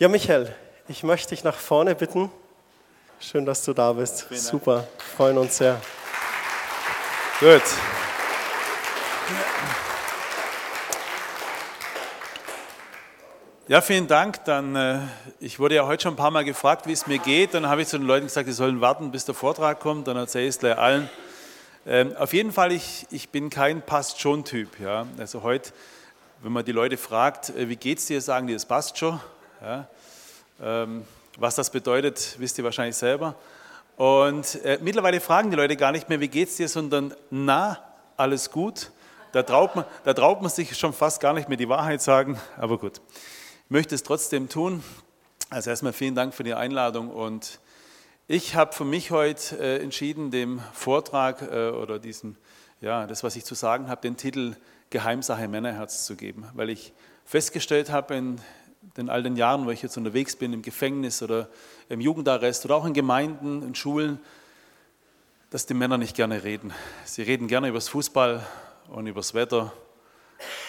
Ja, Michael, ich möchte dich nach vorne bitten. Schön, dass du da bist. Super, freuen uns sehr. Gut. Ja, vielen Dank. Dann, äh, ich wurde ja heute schon ein paar Mal gefragt, wie es mir geht. Dann habe ich zu den Leuten gesagt, sie sollen warten, bis der Vortrag kommt. Dann erzähle ich es gleich allen. Ähm, auf jeden Fall, ich, ich bin kein Passt-schon-Typ. Ja? Also heute, wenn man die Leute fragt, äh, wie geht es dir, sagen die, es passt schon. Ja? Ähm, was das bedeutet, wisst ihr wahrscheinlich selber. Und äh, mittlerweile fragen die Leute gar nicht mehr, wie geht es dir, sondern na, alles gut. Da traut, man, da traut man sich schon fast gar nicht mehr die Wahrheit sagen, aber gut möchte es trotzdem tun. Also erstmal vielen Dank für die Einladung und ich habe für mich heute äh, entschieden, dem Vortrag äh, oder diesen, ja, das, was ich zu sagen habe, den Titel Geheimsache Männerherz zu geben, weil ich festgestellt habe in den all den Jahren, wo ich jetzt unterwegs bin, im Gefängnis oder im Jugendarrest oder auch in Gemeinden, in Schulen, dass die Männer nicht gerne reden. Sie reden gerne über das Fußball und über das Wetter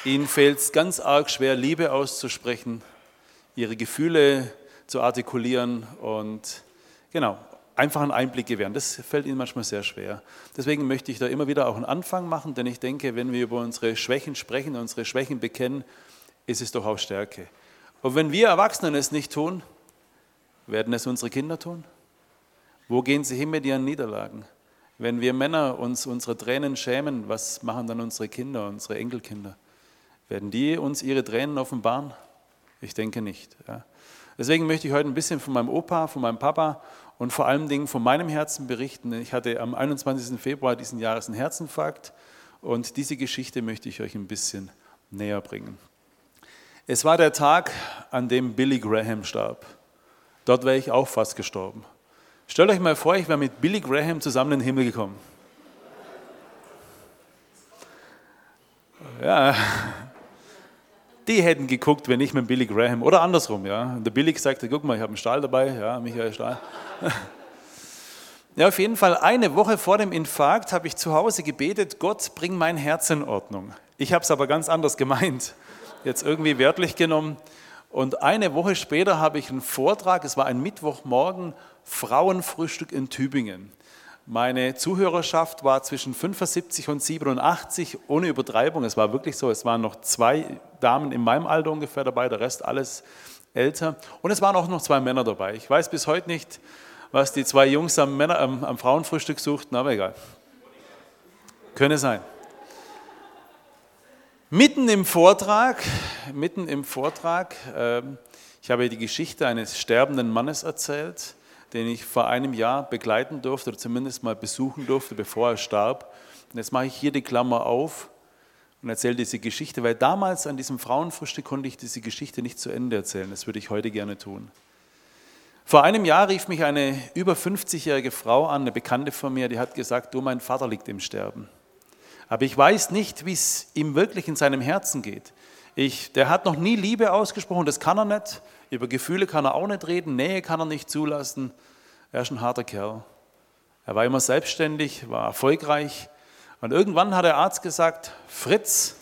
Ihnen fällt es ganz arg schwer, Liebe auszusprechen, ihre Gefühle zu artikulieren und genau, einfach einen Einblick gewähren. Das fällt Ihnen manchmal sehr schwer. Deswegen möchte ich da immer wieder auch einen Anfang machen, denn ich denke, wenn wir über unsere Schwächen sprechen, unsere Schwächen bekennen, ist es doch auch Stärke. Und wenn wir Erwachsenen es nicht tun, werden es unsere Kinder tun? Wo gehen sie hin mit ihren Niederlagen? Wenn wir Männer uns unsere Tränen schämen, was machen dann unsere Kinder, unsere Enkelkinder? Werden die uns ihre Tränen offenbaren? Ich denke nicht. Ja. Deswegen möchte ich heute ein bisschen von meinem Opa, von meinem Papa und vor allen Dingen von meinem Herzen berichten. Ich hatte am 21. Februar diesen Jahres einen Herzinfarkt und diese Geschichte möchte ich euch ein bisschen näher bringen. Es war der Tag, an dem Billy Graham starb. Dort wäre ich auch fast gestorben. Stellt euch mal vor, ich wäre mit Billy Graham zusammen in den Himmel gekommen. Ja, die hätten geguckt, wenn ich mit Billy Graham oder andersrum, ja. Und der Billy sagte, guck mal, ich habe einen Stahl dabei, ja, Michael Stahl. Ja, auf jeden Fall eine Woche vor dem Infarkt habe ich zu Hause gebetet, Gott, bring mein Herz in Ordnung. Ich habe es aber ganz anders gemeint, jetzt irgendwie wörtlich genommen. Und eine Woche später habe ich einen Vortrag, es war ein Mittwochmorgen, Frauenfrühstück in Tübingen. Meine Zuhörerschaft war zwischen 75 und 87, ohne Übertreibung. Es war wirklich so, es waren noch zwei Damen in meinem Alter ungefähr dabei, der Rest alles älter. Und es waren auch noch zwei Männer dabei. Ich weiß bis heute nicht, was die zwei Jungs am, Männer, am, am Frauenfrühstück suchten, aber egal. Könne sein. Mitten im Vortrag, mitten im Vortrag, äh, ich habe die Geschichte eines sterbenden Mannes erzählt, den ich vor einem Jahr begleiten durfte oder zumindest mal besuchen durfte, bevor er starb. Und jetzt mache ich hier die Klammer auf und erzähle diese Geschichte, weil damals an diesem Frauenfrühstück konnte ich diese Geschichte nicht zu Ende erzählen. Das würde ich heute gerne tun. Vor einem Jahr rief mich eine über 50-jährige Frau an, eine Bekannte von mir, die hat gesagt, du, mein Vater liegt im Sterben. Aber ich weiß nicht, wie es ihm wirklich in seinem Herzen geht. Ich, der hat noch nie Liebe ausgesprochen, das kann er nicht. Über Gefühle kann er auch nicht reden, Nähe kann er nicht zulassen. Er ist ein harter Kerl. Er war immer selbstständig, war erfolgreich. Und irgendwann hat der Arzt gesagt, Fritz,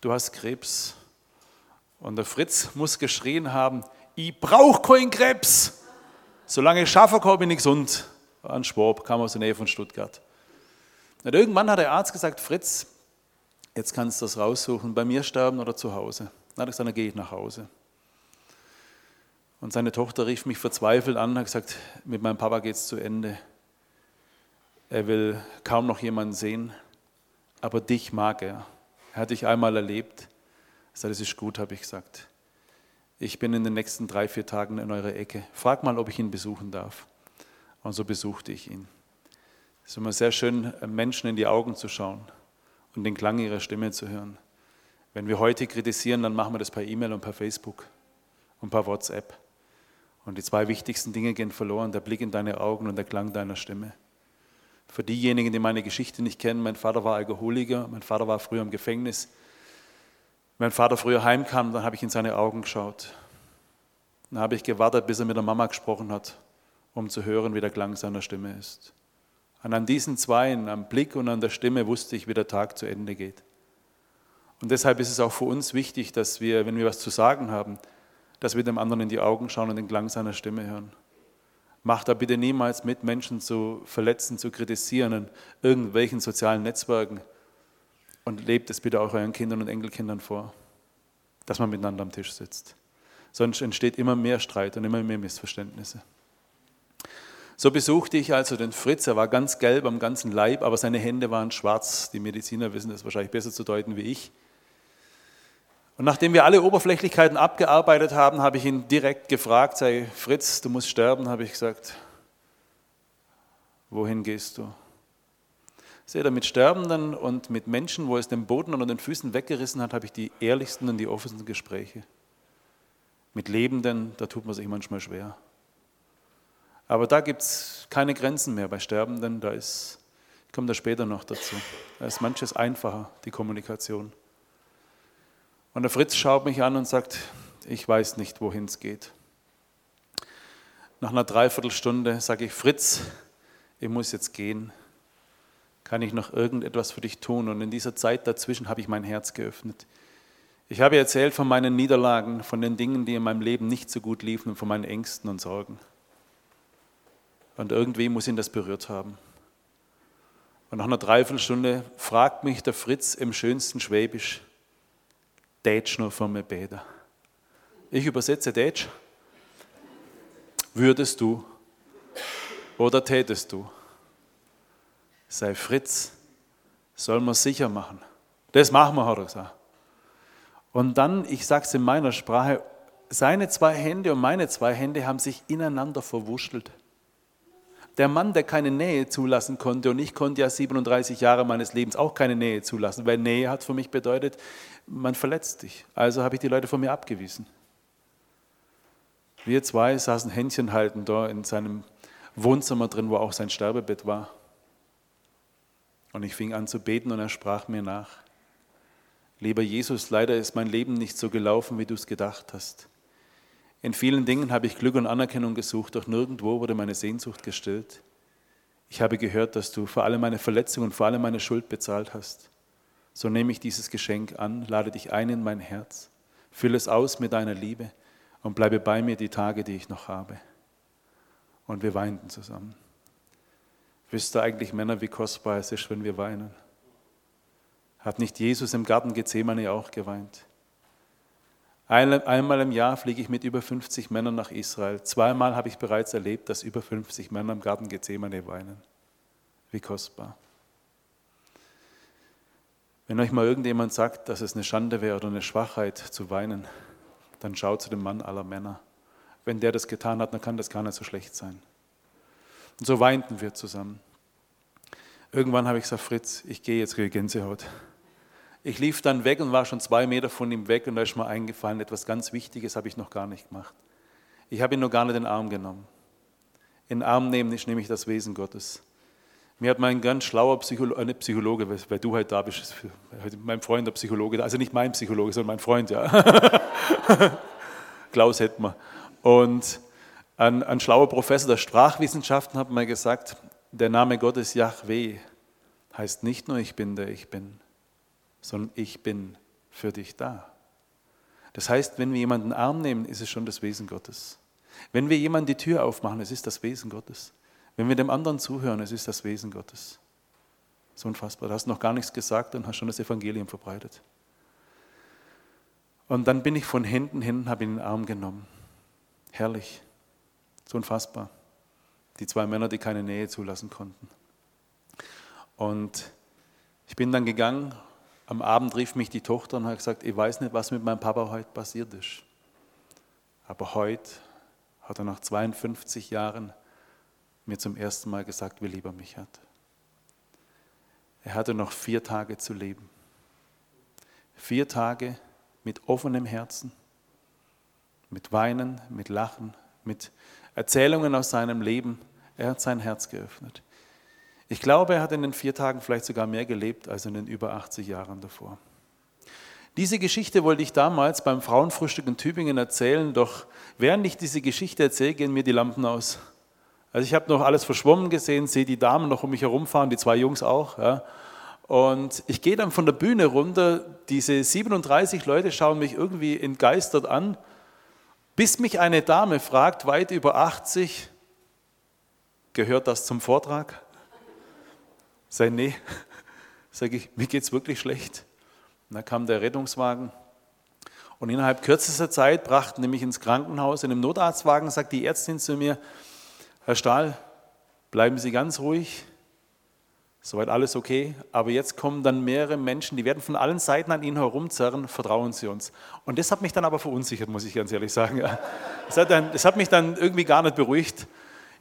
du hast Krebs. Und der Fritz muss geschrien haben, ich brauche keinen Krebs. Solange ich schaffe, komme ich nicht gesund. Ein Schwab, kam aus der Nähe von Stuttgart. Und irgendwann hat der Arzt gesagt, Fritz, jetzt kannst du das raussuchen, bei mir sterben oder zu Hause. Dann hat er gesagt, dann gehe ich nach Hause. Und seine Tochter rief mich verzweifelt an und hat gesagt, mit meinem Papa geht es zu Ende. Er will kaum noch jemanden sehen, aber dich mag er. Er hat dich einmal erlebt. Ich sagte, das ist gut, habe ich gesagt. Ich bin in den nächsten drei, vier Tagen in eurer Ecke. Frag mal, ob ich ihn besuchen darf. Und so besuchte ich ihn. Es ist immer sehr schön, Menschen in die Augen zu schauen und den Klang ihrer Stimme zu hören. Wenn wir heute kritisieren, dann machen wir das per E-Mail und per Facebook und per WhatsApp. Und die zwei wichtigsten Dinge gehen verloren, der Blick in deine Augen und der Klang deiner Stimme. Für diejenigen, die meine Geschichte nicht kennen, mein Vater war Alkoholiker, mein Vater war früher im Gefängnis. Wenn mein Vater früher heimkam, dann habe ich in seine Augen geschaut. Dann habe ich gewartet, bis er mit der Mama gesprochen hat, um zu hören, wie der Klang seiner Stimme ist. Und an diesen Zweien, am Blick und an der Stimme, wusste ich, wie der Tag zu Ende geht. Und deshalb ist es auch für uns wichtig, dass wir, wenn wir was zu sagen haben, dass wir dem anderen in die Augen schauen und den Klang seiner Stimme hören. Macht da bitte niemals mit, Menschen zu verletzen, zu kritisieren in irgendwelchen sozialen Netzwerken und lebt es bitte auch euren Kindern und Enkelkindern vor, dass man miteinander am Tisch sitzt. Sonst entsteht immer mehr Streit und immer mehr Missverständnisse. So besuchte ich also den Fritz, er war ganz gelb am ganzen Leib, aber seine Hände waren schwarz. Die Mediziner wissen das wahrscheinlich besser zu deuten wie ich. Und nachdem wir alle Oberflächlichkeiten abgearbeitet haben, habe ich ihn direkt gefragt, sei Fritz, du musst sterben, habe ich gesagt, wohin gehst du? Seht ihr, mit Sterbenden und mit Menschen, wo es den Boden unter den Füßen weggerissen hat, habe ich die ehrlichsten und die offensten Gespräche. Mit Lebenden, da tut man sich manchmal schwer. Aber da gibt es keine Grenzen mehr bei Sterbenden, da ist, ich komme da später noch dazu, da ist manches einfacher, die Kommunikation. Und der Fritz schaut mich an und sagt, ich weiß nicht, wohin es geht. Nach einer Dreiviertelstunde sage ich, Fritz, ich muss jetzt gehen. Kann ich noch irgendetwas für dich tun? Und in dieser Zeit dazwischen habe ich mein Herz geöffnet. Ich habe erzählt von meinen Niederlagen, von den Dingen, die in meinem Leben nicht so gut liefen und von meinen Ängsten und Sorgen. Und irgendwie muss ihn das berührt haben. Und nach einer Dreiviertelstunde fragt mich der Fritz im schönsten Schwäbisch, Deutsch noch von mir beten. Ich übersetze Deutsch. Würdest du oder tätest du? Sei Fritz, soll man sicher machen. Das machen wir, hat er gesagt. Und dann, ich sage es in meiner Sprache, seine zwei Hände und meine zwei Hände haben sich ineinander verwurschtelt. Der Mann, der keine Nähe zulassen konnte, und ich konnte ja 37 Jahre meines Lebens auch keine Nähe zulassen, weil Nähe hat für mich bedeutet, man verletzt dich. Also habe ich die Leute von mir abgewiesen. Wir zwei saßen Händchen halten da in seinem Wohnzimmer drin, wo auch sein Sterbebett war. Und ich fing an zu beten und er sprach mir nach. Lieber Jesus, leider ist mein Leben nicht so gelaufen, wie du es gedacht hast. In vielen Dingen habe ich Glück und Anerkennung gesucht, doch nirgendwo wurde meine Sehnsucht gestillt. Ich habe gehört, dass du für alle meine Verletzungen und für alle meine Schuld bezahlt hast. So nehme ich dieses Geschenk an, lade dich ein in mein Herz, fülle es aus mit deiner Liebe und bleibe bei mir die Tage, die ich noch habe. Und wir weinten zusammen. Wisst ihr eigentlich, Männer, wie kostbar es ist, wenn wir weinen? Hat nicht Jesus im Garten Gethsemane auch geweint? Einmal im Jahr fliege ich mit über 50 Männern nach Israel. Zweimal habe ich bereits erlebt, dass über 50 Männer im Garten Gethsemane weinen. Wie kostbar. Wenn euch mal irgendjemand sagt, dass es eine Schande wäre oder eine Schwachheit zu weinen, dann schaut zu dem Mann aller Männer. Wenn der das getan hat, dann kann das gar nicht so schlecht sein. Und so weinten wir zusammen. Irgendwann habe ich gesagt, Fritz, ich gehe jetzt, kriege Gänsehaut. Ich lief dann weg und war schon zwei Meter von ihm weg und da ist mir eingefallen, etwas ganz Wichtiges habe ich noch gar nicht gemacht. Ich habe ihn noch gar nicht in den Arm genommen. In den Arm nehmen ist nämlich das Wesen Gottes. Mir hat mein ganz schlauer Psychologe, äh, Psychologe, weil du halt da bist, mein Freund der Psychologe, also nicht mein Psychologe, sondern mein Freund, ja. Klaus Hettmer. Und ein, ein schlauer Professor der Sprachwissenschaften hat mal gesagt, der Name Gottes Yahweh heißt nicht nur ich bin der ich bin, sondern ich bin für dich da. Das heißt, wenn wir jemanden Arm nehmen, ist es schon das Wesen Gottes. Wenn wir jemanden die Tür aufmachen, es ist das Wesen Gottes. Wenn wir dem anderen zuhören, es ist das Wesen Gottes. So unfassbar. Du hast noch gar nichts gesagt und hast schon das Evangelium verbreitet. Und dann bin ich von Händen hin, habe ihn in den Arm genommen. Herrlich. So unfassbar. Die zwei Männer, die keine Nähe zulassen konnten. Und ich bin dann gegangen am Abend rief mich die Tochter und hat gesagt, ich weiß nicht, was mit meinem Papa heute passiert ist. Aber heute hat er nach 52 Jahren mir zum ersten Mal gesagt, wie lieb er mich hat. Er hatte noch vier Tage zu leben. Vier Tage mit offenem Herzen, mit Weinen, mit Lachen, mit Erzählungen aus seinem Leben. Er hat sein Herz geöffnet. Ich glaube, er hat in den vier Tagen vielleicht sogar mehr gelebt als in den über 80 Jahren davor. Diese Geschichte wollte ich damals beim Frauenfrühstück in Tübingen erzählen, doch während ich diese Geschichte erzähle, gehen mir die Lampen aus. Also ich habe noch alles verschwommen gesehen, sehe die Damen noch um mich herumfahren, die zwei Jungs auch. Ja. Und ich gehe dann von der Bühne runter, diese 37 Leute schauen mich irgendwie entgeistert an, Bis mich eine Dame fragt, weit über 80, gehört das zum Vortrag? Sei nee. Sage ich, mir geht es wirklich schlecht. Und dann kam der Rettungswagen und innerhalb kürzester Zeit brachten nämlich ins Krankenhaus in einem Notarztwagen, sagt die Ärztin zu mir, Herr Stahl, bleiben Sie ganz ruhig, soweit alles okay, aber jetzt kommen dann mehrere Menschen, die werden von allen Seiten an Ihnen herumzerren, vertrauen Sie uns. Und das hat mich dann aber verunsichert, muss ich ganz ehrlich sagen. Das hat, dann, das hat mich dann irgendwie gar nicht beruhigt.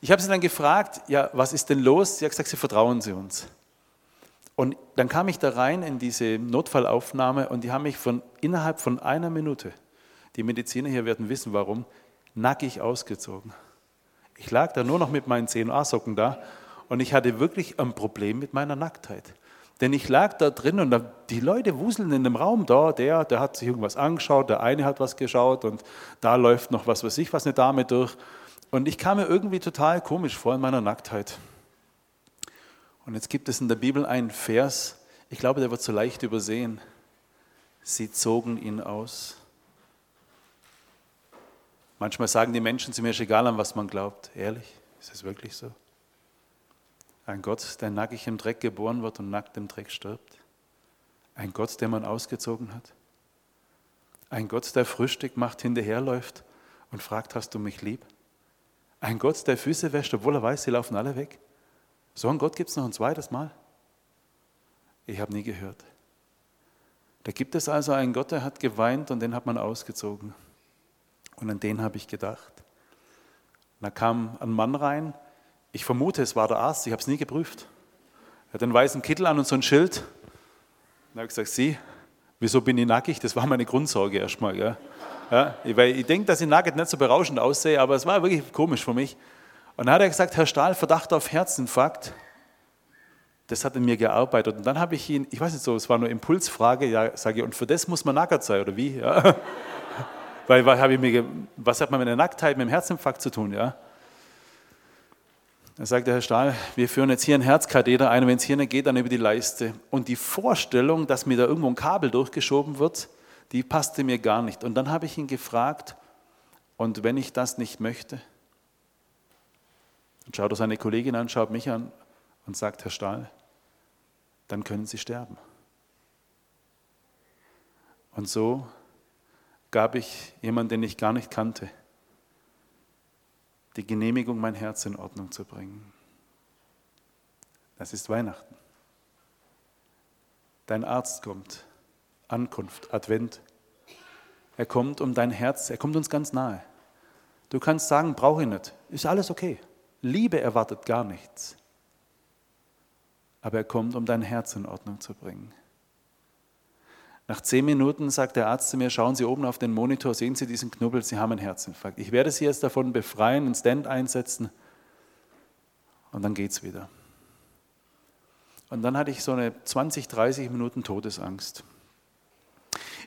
Ich habe sie dann gefragt, ja, was ist denn los? Sie hat gesagt, Sie vertrauen Sie uns. Und dann kam ich da rein in diese Notfallaufnahme und die haben mich von innerhalb von einer Minute, die Mediziner hier werden wissen warum, nackig ausgezogen. Ich lag da nur noch mit meinen 10a-Socken da und ich hatte wirklich ein Problem mit meiner Nacktheit. Denn ich lag da drin und die Leute wuseln in dem Raum da, der, der hat sich irgendwas angeschaut, der eine hat was geschaut und da läuft noch was weiß ich, was eine Dame durch. Und ich kam mir irgendwie total komisch vor in meiner Nacktheit. Und jetzt gibt es in der Bibel einen Vers, ich glaube, der wird so leicht übersehen. Sie zogen ihn aus. Manchmal sagen die Menschen zu mir, ist egal an was man glaubt. Ehrlich, ist es wirklich so? Ein Gott, der nackig im Dreck geboren wird und nackt im Dreck stirbt. Ein Gott, den man ausgezogen hat. Ein Gott, der Frühstück macht, hinterherläuft und fragt, hast du mich lieb? Ein Gott, der Füße wäscht, obwohl er weiß, sie laufen alle weg. So einen Gott gibt es noch ein zweites Mal? Ich habe nie gehört. Da gibt es also einen Gott, der hat geweint und den hat man ausgezogen. Und an den habe ich gedacht. da kam ein Mann rein, ich vermute, es war der Arzt, ich habe es nie geprüft. Er hat einen weißen Kittel an und so ein Schild. Dann habe ich gesagt, Sie, wieso bin ich nackig? Das war meine Grundsorge erstmal. Ja. Ja, ich denke, dass ich nackt nicht so berauschend aussehe, aber es war wirklich komisch für mich. Und dann hat er gesagt, Herr Stahl, Verdacht auf Herzinfarkt. Das hat in mir gearbeitet. Und dann habe ich ihn, ich weiß nicht so, es war nur Impulsfrage, ja, sage ich, und für das muss man nackt sein, oder wie? Ja. Weil, weil ich mir, was hat man mit der Nacktheit, mit dem Herzinfarkt zu tun? Ja? Dann sagt der Herr Stahl, wir führen jetzt hier einen Herzkatheter ein, wenn es hier nicht geht, dann über die Leiste. Und die Vorstellung, dass mir da irgendwo ein Kabel durchgeschoben wird, die passte mir gar nicht. Und dann habe ich ihn gefragt, und wenn ich das nicht möchte? Und schaut seine Kollegin an, schaut mich an und sagt, Herr Stahl, dann können Sie sterben. Und so gab ich jemanden, den ich gar nicht kannte, die Genehmigung, mein Herz in Ordnung zu bringen. Das ist Weihnachten. Dein Arzt kommt, Ankunft, Advent. Er kommt um dein Herz, er kommt uns ganz nahe. Du kannst sagen, brauche ich nicht, ist alles okay. Liebe erwartet gar nichts. Aber er kommt, um dein Herz in Ordnung zu bringen. Nach zehn Minuten sagt der Arzt zu mir, schauen Sie oben auf den Monitor, sehen Sie diesen Knubbel, Sie haben einen Herzinfarkt. Ich werde Sie jetzt davon befreien, einen Stand einsetzen und dann geht es wieder. Und dann hatte ich so eine 20, 30 Minuten Todesangst.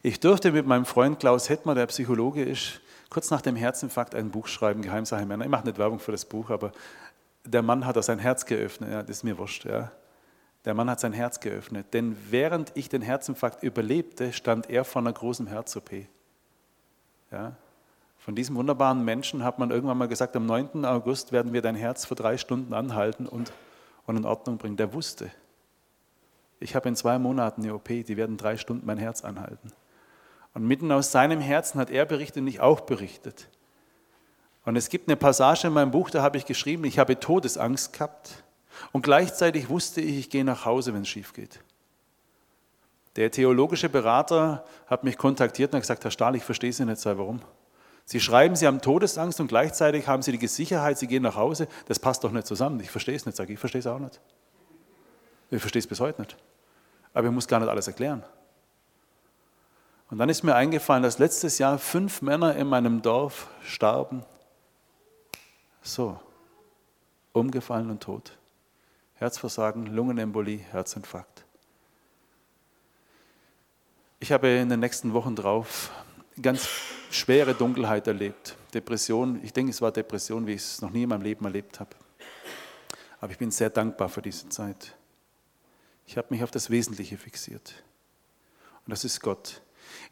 Ich durfte mit meinem Freund Klaus Hettmer, der Psychologe ist, kurz nach dem Herzinfarkt ein Buch schreiben, Geheimsache Männer. Ich mache nicht Werbung für das Buch, aber der Mann hat da sein Herz geöffnet. Ja, das ist mir wurscht. Ja. Der Mann hat sein Herz geöffnet. Denn während ich den Herzinfarkt überlebte, stand er vor einer großen Herz-OP. Ja. Von diesem wunderbaren Menschen hat man irgendwann mal gesagt, am 9. August werden wir dein Herz für drei Stunden anhalten und, und in Ordnung bringen. Der wusste, ich habe in zwei Monaten eine OP, die werden drei Stunden mein Herz anhalten. Und mitten aus seinem Herzen hat er berichtet und ich auch berichtet. Und es gibt eine Passage in meinem Buch, da habe ich geschrieben, ich habe Todesangst gehabt und gleichzeitig wusste ich, ich gehe nach Hause, wenn es schief geht. Der theologische Berater hat mich kontaktiert und hat gesagt, Herr Stahl, ich verstehe Sie nicht, warum. Sie schreiben, Sie haben Todesangst und gleichzeitig haben Sie die Sicherheit, Sie gehen nach Hause. Das passt doch nicht zusammen. Ich verstehe es nicht, sage ich, ich verstehe es auch nicht. Ich verstehe es bis heute nicht. Aber ich muss gar nicht alles erklären. Und dann ist mir eingefallen, dass letztes Jahr fünf Männer in meinem Dorf starben. So, umgefallen und tot. Herzversagen, Lungenembolie, Herzinfarkt. Ich habe in den nächsten Wochen drauf ganz schwere Dunkelheit erlebt. Depression, ich denke, es war Depression, wie ich es noch nie in meinem Leben erlebt habe. Aber ich bin sehr dankbar für diese Zeit. Ich habe mich auf das Wesentliche fixiert. Und das ist Gott.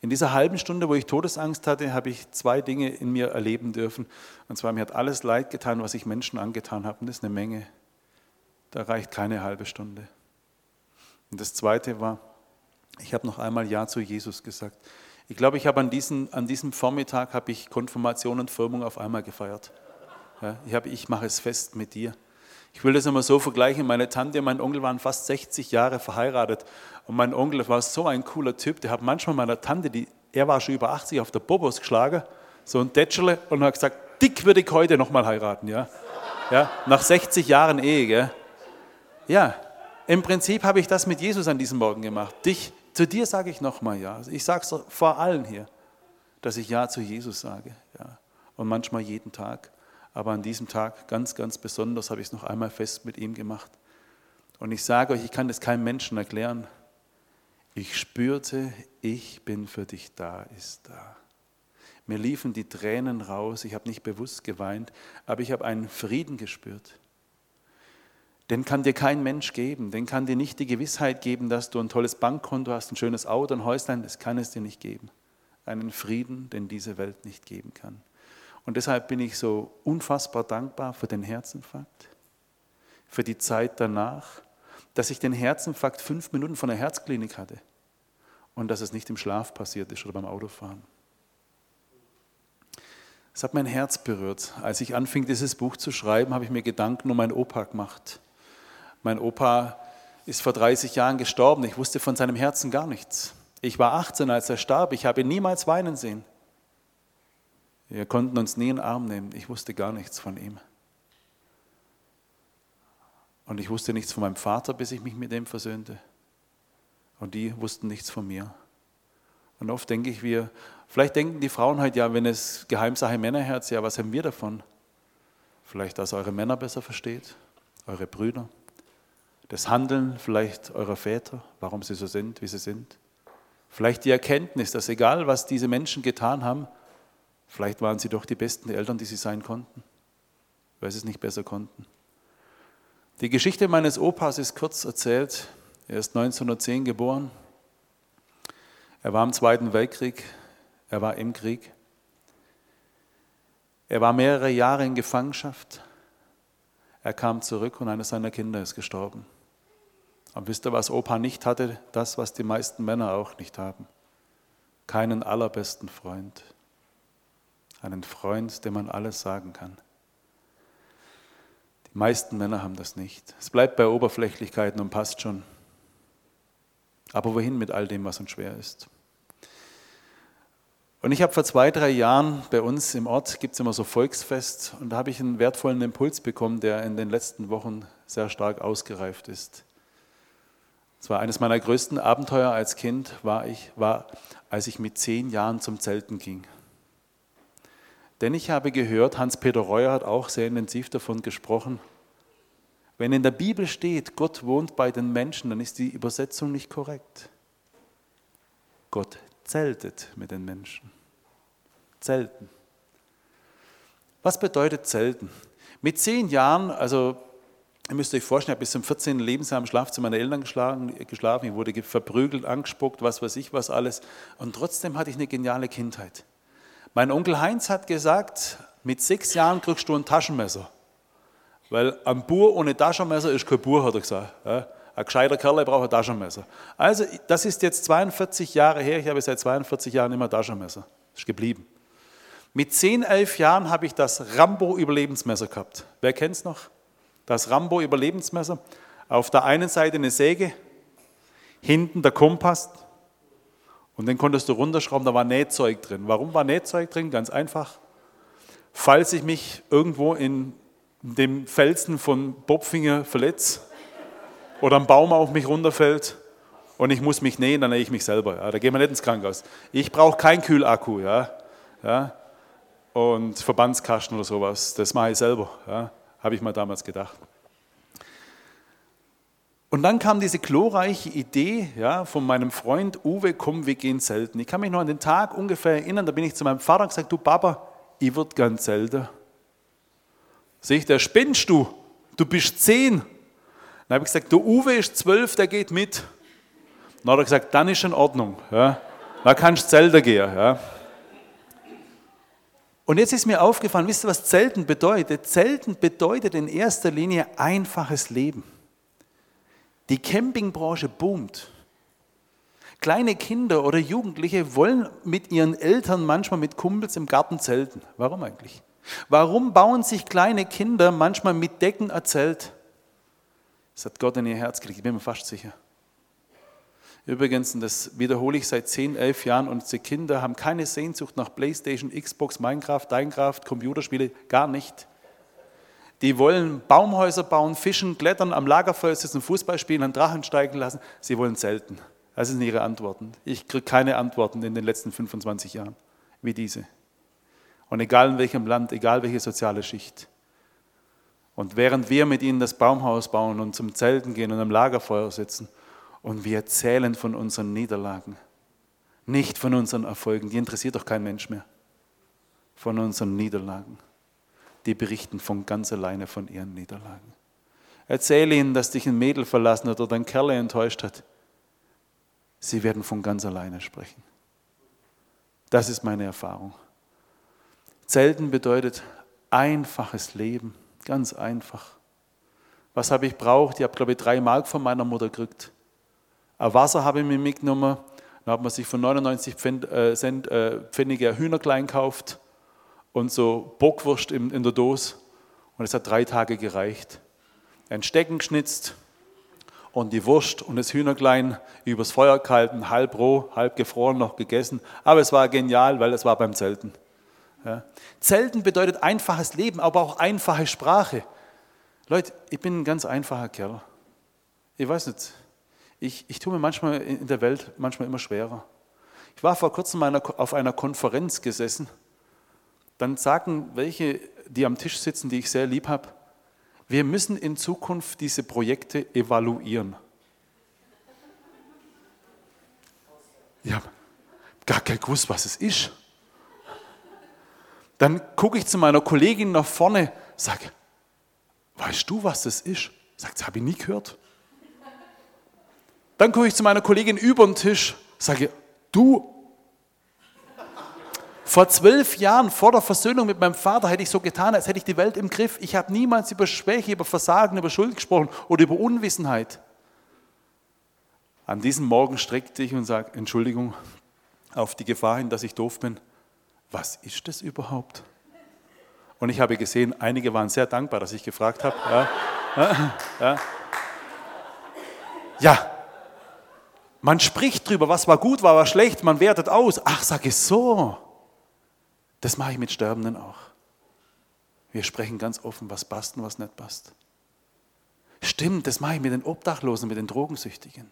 In dieser halben Stunde, wo ich Todesangst hatte, habe ich zwei Dinge in mir erleben dürfen. Und zwar, mir hat alles leid getan, was ich Menschen angetan habe. Und das ist eine Menge. Da reicht keine halbe Stunde. Und das Zweite war, ich habe noch einmal Ja zu Jesus gesagt. Ich glaube, ich habe an, diesen, an diesem Vormittag habe ich Konfirmation und Firmung auf einmal gefeiert. Ja, ich, habe, ich mache es fest mit dir. Ich will das immer so vergleichen. Meine Tante und mein Onkel waren fast 60 Jahre verheiratet. Und mein Onkel war so ein cooler Typ, der hat manchmal meiner Tante, die, er war schon über 80, auf der Bobos geschlagen, so ein Tätschele, und hat gesagt, dick würde ich heute nochmal heiraten. Ja? Ja, nach 60 Jahren Ehe. Gell? Ja, im Prinzip habe ich das mit Jesus an diesem Morgen gemacht. Dich, zu dir sage ich nochmal Ja. Ich sage es vor allen hier, dass ich Ja zu Jesus sage. Ja. Und manchmal jeden Tag. Aber an diesem Tag ganz, ganz besonders habe ich es noch einmal fest mit ihm gemacht. Und ich sage euch, ich kann das keinem Menschen erklären. Ich spürte, ich bin für dich da, ist da. Mir liefen die Tränen raus, ich habe nicht bewusst geweint, aber ich habe einen Frieden gespürt. Den kann dir kein Mensch geben, den kann dir nicht die Gewissheit geben, dass du ein tolles Bankkonto hast, ein schönes Auto, ein Häuslein, das kann es dir nicht geben. Einen Frieden, den diese Welt nicht geben kann. Und deshalb bin ich so unfassbar dankbar für den Herzinfarkt, für die Zeit danach, dass ich den Herzinfarkt fünf Minuten von der Herzklinik hatte und dass es nicht im Schlaf passiert ist oder beim Autofahren. Es hat mein Herz berührt. Als ich anfing, dieses Buch zu schreiben, habe ich mir Gedanken um meinen Opa gemacht. Mein Opa ist vor 30 Jahren gestorben. Ich wusste von seinem Herzen gar nichts. Ich war 18, als er starb. Ich habe ihn niemals weinen sehen. Wir konnten uns nie in den Arm nehmen. Ich wusste gar nichts von ihm. Und ich wusste nichts von meinem Vater, bis ich mich mit ihm versöhnte. Und die wussten nichts von mir. Und oft denke ich, wir, vielleicht denken die Frauen halt ja, wenn es Geheimsache Männerherz, ja, was haben wir davon? Vielleicht, dass eure Männer besser versteht, eure Brüder, das Handeln vielleicht eurer Väter, warum sie so sind, wie sie sind. Vielleicht die Erkenntnis, dass egal, was diese Menschen getan haben, Vielleicht waren sie doch die besten Eltern, die sie sein konnten, weil sie es nicht besser konnten. Die Geschichte meines Opas ist kurz erzählt. Er ist 1910 geboren. Er war im Zweiten Weltkrieg. Er war im Krieg. Er war mehrere Jahre in Gefangenschaft. Er kam zurück und eines seiner Kinder ist gestorben. Und wisst ihr, was Opa nicht hatte? Das, was die meisten Männer auch nicht haben. Keinen allerbesten Freund einen Freund, dem man alles sagen kann. Die meisten Männer haben das nicht. Es bleibt bei Oberflächlichkeiten und passt schon. Aber wohin mit all dem, was uns schwer ist? Und ich habe vor zwei, drei Jahren bei uns im Ort gibt es immer so Volksfest und da habe ich einen wertvollen Impuls bekommen, der in den letzten Wochen sehr stark ausgereift ist. Es war eines meiner größten Abenteuer als Kind, war, ich, war, als ich mit zehn Jahren zum Zelten ging. Denn ich habe gehört, Hans-Peter Reuer hat auch sehr intensiv davon gesprochen, wenn in der Bibel steht, Gott wohnt bei den Menschen, dann ist die Übersetzung nicht korrekt. Gott zeltet mit den Menschen. Zelten. Was bedeutet Zelten? Mit zehn Jahren, also ihr müsst euch vorstellen, ich habe bis zum 14. Lebensjahr im Schlafzimmer meiner Eltern geschlafen, ich wurde verprügelt, angespuckt, was weiß ich was alles. Und trotzdem hatte ich eine geniale Kindheit. Mein Onkel Heinz hat gesagt, mit sechs Jahren kriegst du ein Taschenmesser. Weil ein Bur ohne Taschenmesser ist kein Bur, hat er gesagt. Ja, ein gescheiter Kerl braucht ein Taschenmesser. Also, das ist jetzt 42 Jahre her. Ich habe seit 42 Jahren immer Taschenmesser. Ist geblieben. Mit 10, 11 Jahren habe ich das Rambo-Überlebensmesser gehabt. Wer kennt es noch? Das Rambo-Überlebensmesser. Auf der einen Seite eine Säge, hinten der Kompass, und den konntest du runterschrauben, da war Nähzeug drin. Warum war Nähzeug drin? Ganz einfach. Falls ich mich irgendwo in dem Felsen von Bopfinger verletze oder ein Baum auf mich runterfällt und ich muss mich nähen, dann nähe ich mich selber. Ja. Da gehen wir nicht ins Krankenhaus. Ich brauche keinen Kühlakku. Ja. Ja. Und Verbandskasten oder sowas, das mache ich selber. Ja. Habe ich mal damals gedacht. Und dann kam diese glorreiche Idee ja, von meinem Freund Uwe, komm, wir gehen zelten. Ich kann mich noch an den Tag ungefähr erinnern, da bin ich zu meinem Vater und gesagt, du Papa, ich würde gern zelten. Sehe ich, der spinnst du, du bist zehn. Dann habe ich gesagt, der Uwe ist zwölf, der geht mit. Dann hat er gesagt, dann ist in Ordnung. Ja. Da kannst du Zelten gehen. Ja. Und jetzt ist mir aufgefallen, wisst ihr, was Zelten bedeutet? Zelten bedeutet in erster Linie einfaches Leben. Die Campingbranche boomt. Kleine Kinder oder Jugendliche wollen mit ihren Eltern manchmal mit Kumpels im Garten zelten. Warum eigentlich? Warum bauen sich kleine Kinder manchmal mit Decken ein Zelt? Das hat Gott in ihr Herz gelegt, ich bin mir fast sicher. Übrigens, und das wiederhole ich seit 10, 11 Jahren, unsere Kinder haben keine Sehnsucht nach Playstation, Xbox, Minecraft, Minecraft, Computerspiele, gar nicht. Die wollen Baumhäuser bauen, fischen, klettern, am Lagerfeuer sitzen, Fußball spielen, einen Drachen steigen lassen. Sie wollen selten. Das sind ihre Antworten. Ich kriege keine Antworten in den letzten 25 Jahren wie diese. Und egal in welchem Land, egal welche soziale Schicht. Und während wir mit ihnen das Baumhaus bauen und zum Zelten gehen und am Lagerfeuer sitzen und wir erzählen von unseren Niederlagen, nicht von unseren Erfolgen, die interessiert doch kein Mensch mehr, von unseren Niederlagen. Die berichten von ganz alleine von ihren Niederlagen. Erzähle ihnen, dass dich ein Mädel verlassen hat oder ein Kerl enttäuscht hat. Sie werden von ganz alleine sprechen. Das ist meine Erfahrung. Zelten bedeutet einfaches Leben, ganz einfach. Was habe ich braucht? Ich habe, glaube ich, drei Mark von meiner Mutter gekriegt. Ein Wasser habe ich mir mitgenommen. Dann hat man sich von 99 Pfennig, äh, äh, Pfennige Hühnerklein gekauft und so Bockwurst in, in der Dose. Und es hat drei Tage gereicht. Ein Stecken geschnitzt und die Wurst und das Hühnerklein übers Feuer gehalten, halb roh, halb gefroren noch gegessen. Aber es war genial, weil es war beim Zelten. Ja. Zelten bedeutet einfaches Leben, aber auch einfache Sprache. Leute, ich bin ein ganz einfacher Kerl. Ich weiß nicht, ich, ich tue mir manchmal in der Welt manchmal immer schwerer. Ich war vor kurzem auf einer Konferenz gesessen. Dann sagen welche, die am Tisch sitzen, die ich sehr lieb habe, wir müssen in Zukunft diese Projekte evaluieren. Ich habe gar kein gewusst, was es ist. Dann gucke ich zu meiner Kollegin nach vorne, sage, weißt du, was das ist? Sagt, das habe ich nie gehört. Dann gucke ich zu meiner Kollegin über den Tisch, sage, du, vor zwölf Jahren, vor der Versöhnung mit meinem Vater, hätte ich so getan, als hätte ich die Welt im Griff. Ich habe niemals über Schwäche, über Versagen, über Schuld gesprochen oder über Unwissenheit. An diesem Morgen streckte ich und sage, Entschuldigung, auf die Gefahr hin, dass ich doof bin. Was ist das überhaupt? Und ich habe gesehen, einige waren sehr dankbar, dass ich gefragt habe. Ja, ja, ja. man spricht drüber, was war gut, was war schlecht, man wertet aus. Ach, sag ich so. Das mache ich mit Sterbenden auch. Wir sprechen ganz offen, was passt und was nicht passt. Stimmt, das mache ich mit den Obdachlosen, mit den Drogensüchtigen.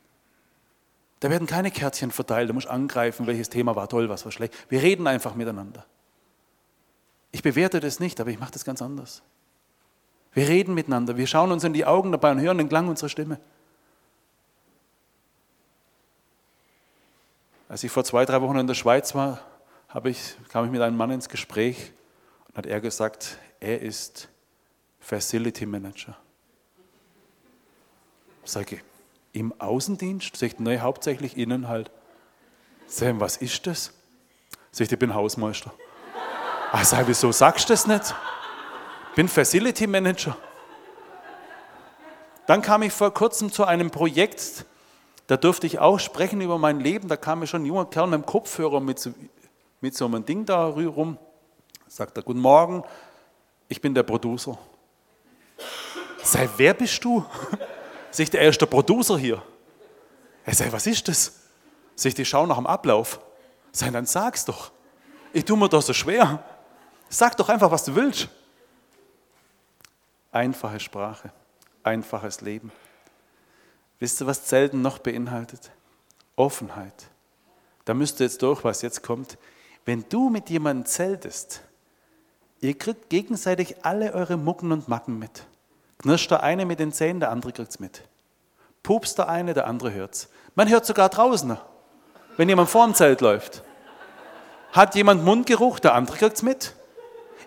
Da werden keine Kärtchen verteilt, du musst angreifen, welches Thema war toll, was war schlecht. Wir reden einfach miteinander. Ich bewerte das nicht, aber ich mache das ganz anders. Wir reden miteinander, wir schauen uns in die Augen dabei und hören den Klang unserer Stimme. Als ich vor zwei, drei Wochen in der Schweiz war, ich, kam ich mit einem Mann ins Gespräch und hat er gesagt, er ist Facility Manager. Sage ich, im Außendienst? Sag ich, nein, hauptsächlich innen halt. Ich, was ist das? Sag ich, ich bin Hausmeister. Ah, sag wieso sagst du das nicht? Ich bin Facility Manager. Dann kam ich vor kurzem zu einem Projekt, da durfte ich auch sprechen über mein Leben. Da kam mir schon ein junger Kerl mit einem Kopfhörer mit mit so einem Ding da rum. Sagt er, guten Morgen, ich bin der Producer. Sei, wer bist du? Sagt er, er ist der Producer hier. Er sagt, was ist das? Sagt, ich schaue nach dem Ablauf. Sei, dann sag's doch. Ich tue mir das so schwer. Sag doch einfach, was du willst. Einfache Sprache, einfaches Leben. Wisst ihr, was Zelten noch beinhaltet? Offenheit. Da müsst ihr jetzt durch, was jetzt kommt. Wenn du mit jemandem zeltest, ihr kriegt gegenseitig alle eure Mucken und Macken mit. Knirscht der eine mit den Zähnen, der andere kriegt es mit. Pupst der eine, der andere hört es. Man hört sogar draußen, wenn jemand vor dem Zelt läuft. Hat jemand Mundgeruch, der andere kriegt es mit.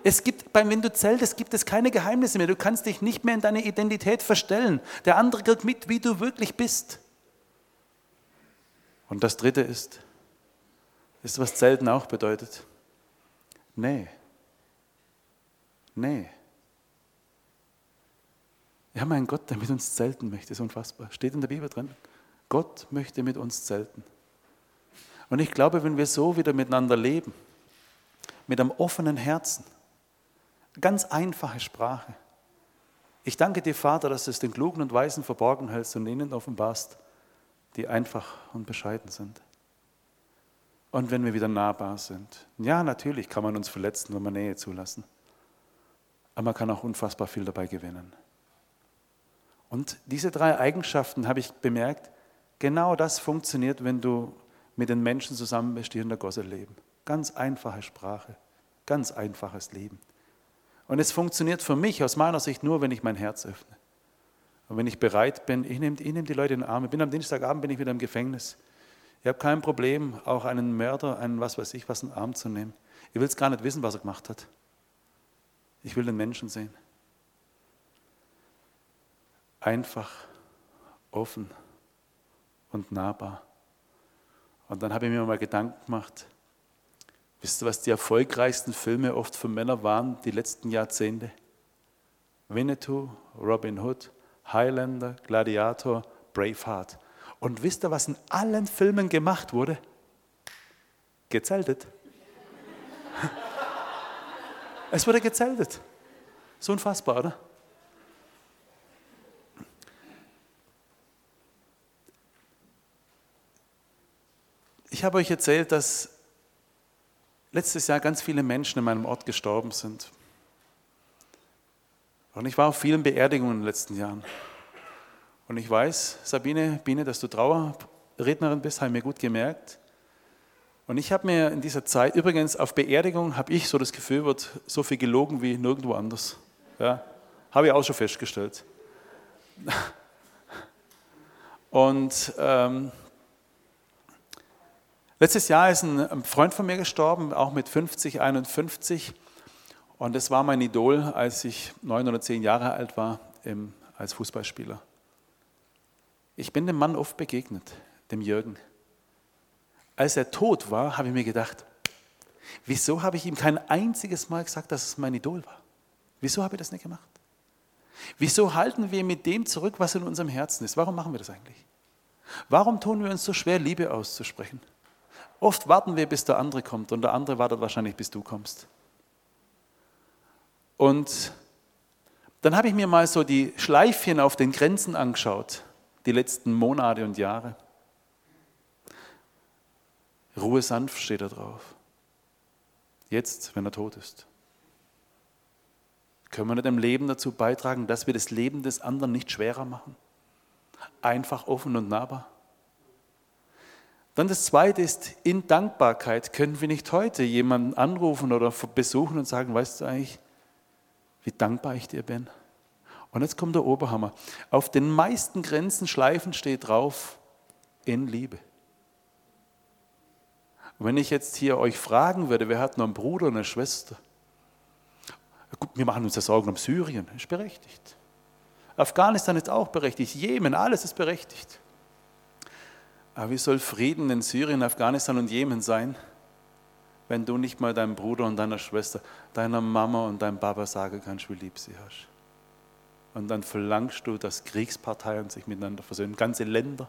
Es gibt, wenn du zeltest, gibt es keine Geheimnisse mehr. Du kannst dich nicht mehr in deine Identität verstellen. Der andere kriegt mit, wie du wirklich bist. Und das Dritte ist, Wisst ihr, was Zelten auch bedeutet? Nee. Nee. Wir haben einen Gott, der mit uns zelten möchte. Das ist unfassbar. Steht in der Bibel drin. Gott möchte mit uns zelten. Und ich glaube, wenn wir so wieder miteinander leben, mit einem offenen Herzen, ganz einfache Sprache. Ich danke dir, Vater, dass du es den Klugen und Weisen verborgen hältst und ihnen offenbarst, die einfach und bescheiden sind. Und wenn wir wieder nahbar sind. Ja, natürlich kann man uns verletzen, wenn wir Nähe zulassen. Aber man kann auch unfassbar viel dabei gewinnen. Und diese drei Eigenschaften habe ich bemerkt, genau das funktioniert, wenn du mit den Menschen zusammen bist, die in der Gosse leben. Ganz einfache Sprache, ganz einfaches Leben. Und es funktioniert für mich aus meiner Sicht nur, wenn ich mein Herz öffne. Und wenn ich bereit bin, ich nehme, ich nehme die Leute in den Arm. Ich bin am Dienstagabend bin ich wieder im Gefängnis. Ich habe kein Problem, auch einen Mörder, einen was weiß ich, was in den Arm zu nehmen. Ich will es gar nicht wissen, was er gemacht hat. Ich will den Menschen sehen. Einfach, offen und nahbar. Und dann habe ich mir mal Gedanken gemacht, wisst ihr, was die erfolgreichsten Filme oft für Männer waren, die letzten Jahrzehnte? Winnetou, Robin Hood, Highlander, Gladiator, Braveheart. Und wisst ihr, was in allen Filmen gemacht wurde? Gezeltet. Es wurde gezeltet. So unfassbar, oder? Ich habe euch erzählt, dass letztes Jahr ganz viele Menschen in meinem Ort gestorben sind. Und ich war auf vielen Beerdigungen in den letzten Jahren. Und ich weiß, Sabine, Biene, dass du Trauerrednerin bist, habe ich mir gut gemerkt. Und ich habe mir in dieser Zeit, übrigens auf Beerdigung habe ich so das Gefühl, wird so viel gelogen wie nirgendwo anders. Ja, habe ich auch schon festgestellt. Und ähm, letztes Jahr ist ein Freund von mir gestorben, auch mit 50, 51. Und das war mein Idol, als ich neun oder zehn Jahre alt war im, als Fußballspieler. Ich bin dem Mann oft begegnet, dem Jürgen. Als er tot war, habe ich mir gedacht, wieso habe ich ihm kein einziges Mal gesagt, dass es mein Idol war? Wieso habe ich das nicht gemacht? Wieso halten wir mit dem zurück, was in unserem Herzen ist? Warum machen wir das eigentlich? Warum tun wir uns so schwer, Liebe auszusprechen? Oft warten wir, bis der andere kommt und der andere wartet wahrscheinlich, bis du kommst. Und dann habe ich mir mal so die Schleifchen auf den Grenzen angeschaut, die letzten Monate und Jahre. Ruhe sanft steht da drauf. Jetzt, wenn er tot ist. Können wir nicht im Leben dazu beitragen, dass wir das Leben des anderen nicht schwerer machen? Einfach offen und nahbar. Dann das Zweite ist, in Dankbarkeit können wir nicht heute jemanden anrufen oder besuchen und sagen, weißt du eigentlich, wie dankbar ich dir bin. Und jetzt kommt der Oberhammer. Auf den meisten Grenzenschleifen steht drauf, in Liebe. Und wenn ich jetzt hier euch fragen würde, wer hat noch einen Bruder und eine Schwester? Gut, wir machen uns ja Sorgen um Syrien, ist berechtigt. Afghanistan ist auch berechtigt, Jemen, alles ist berechtigt. Aber wie soll Frieden in Syrien, Afghanistan und Jemen sein, wenn du nicht mal deinem Bruder und deiner Schwester, deiner Mama und deinem Papa sagen kannst, wie lieb sie hast. Und dann verlangst du, dass Kriegsparteien sich miteinander versöhnen, ganze Länder.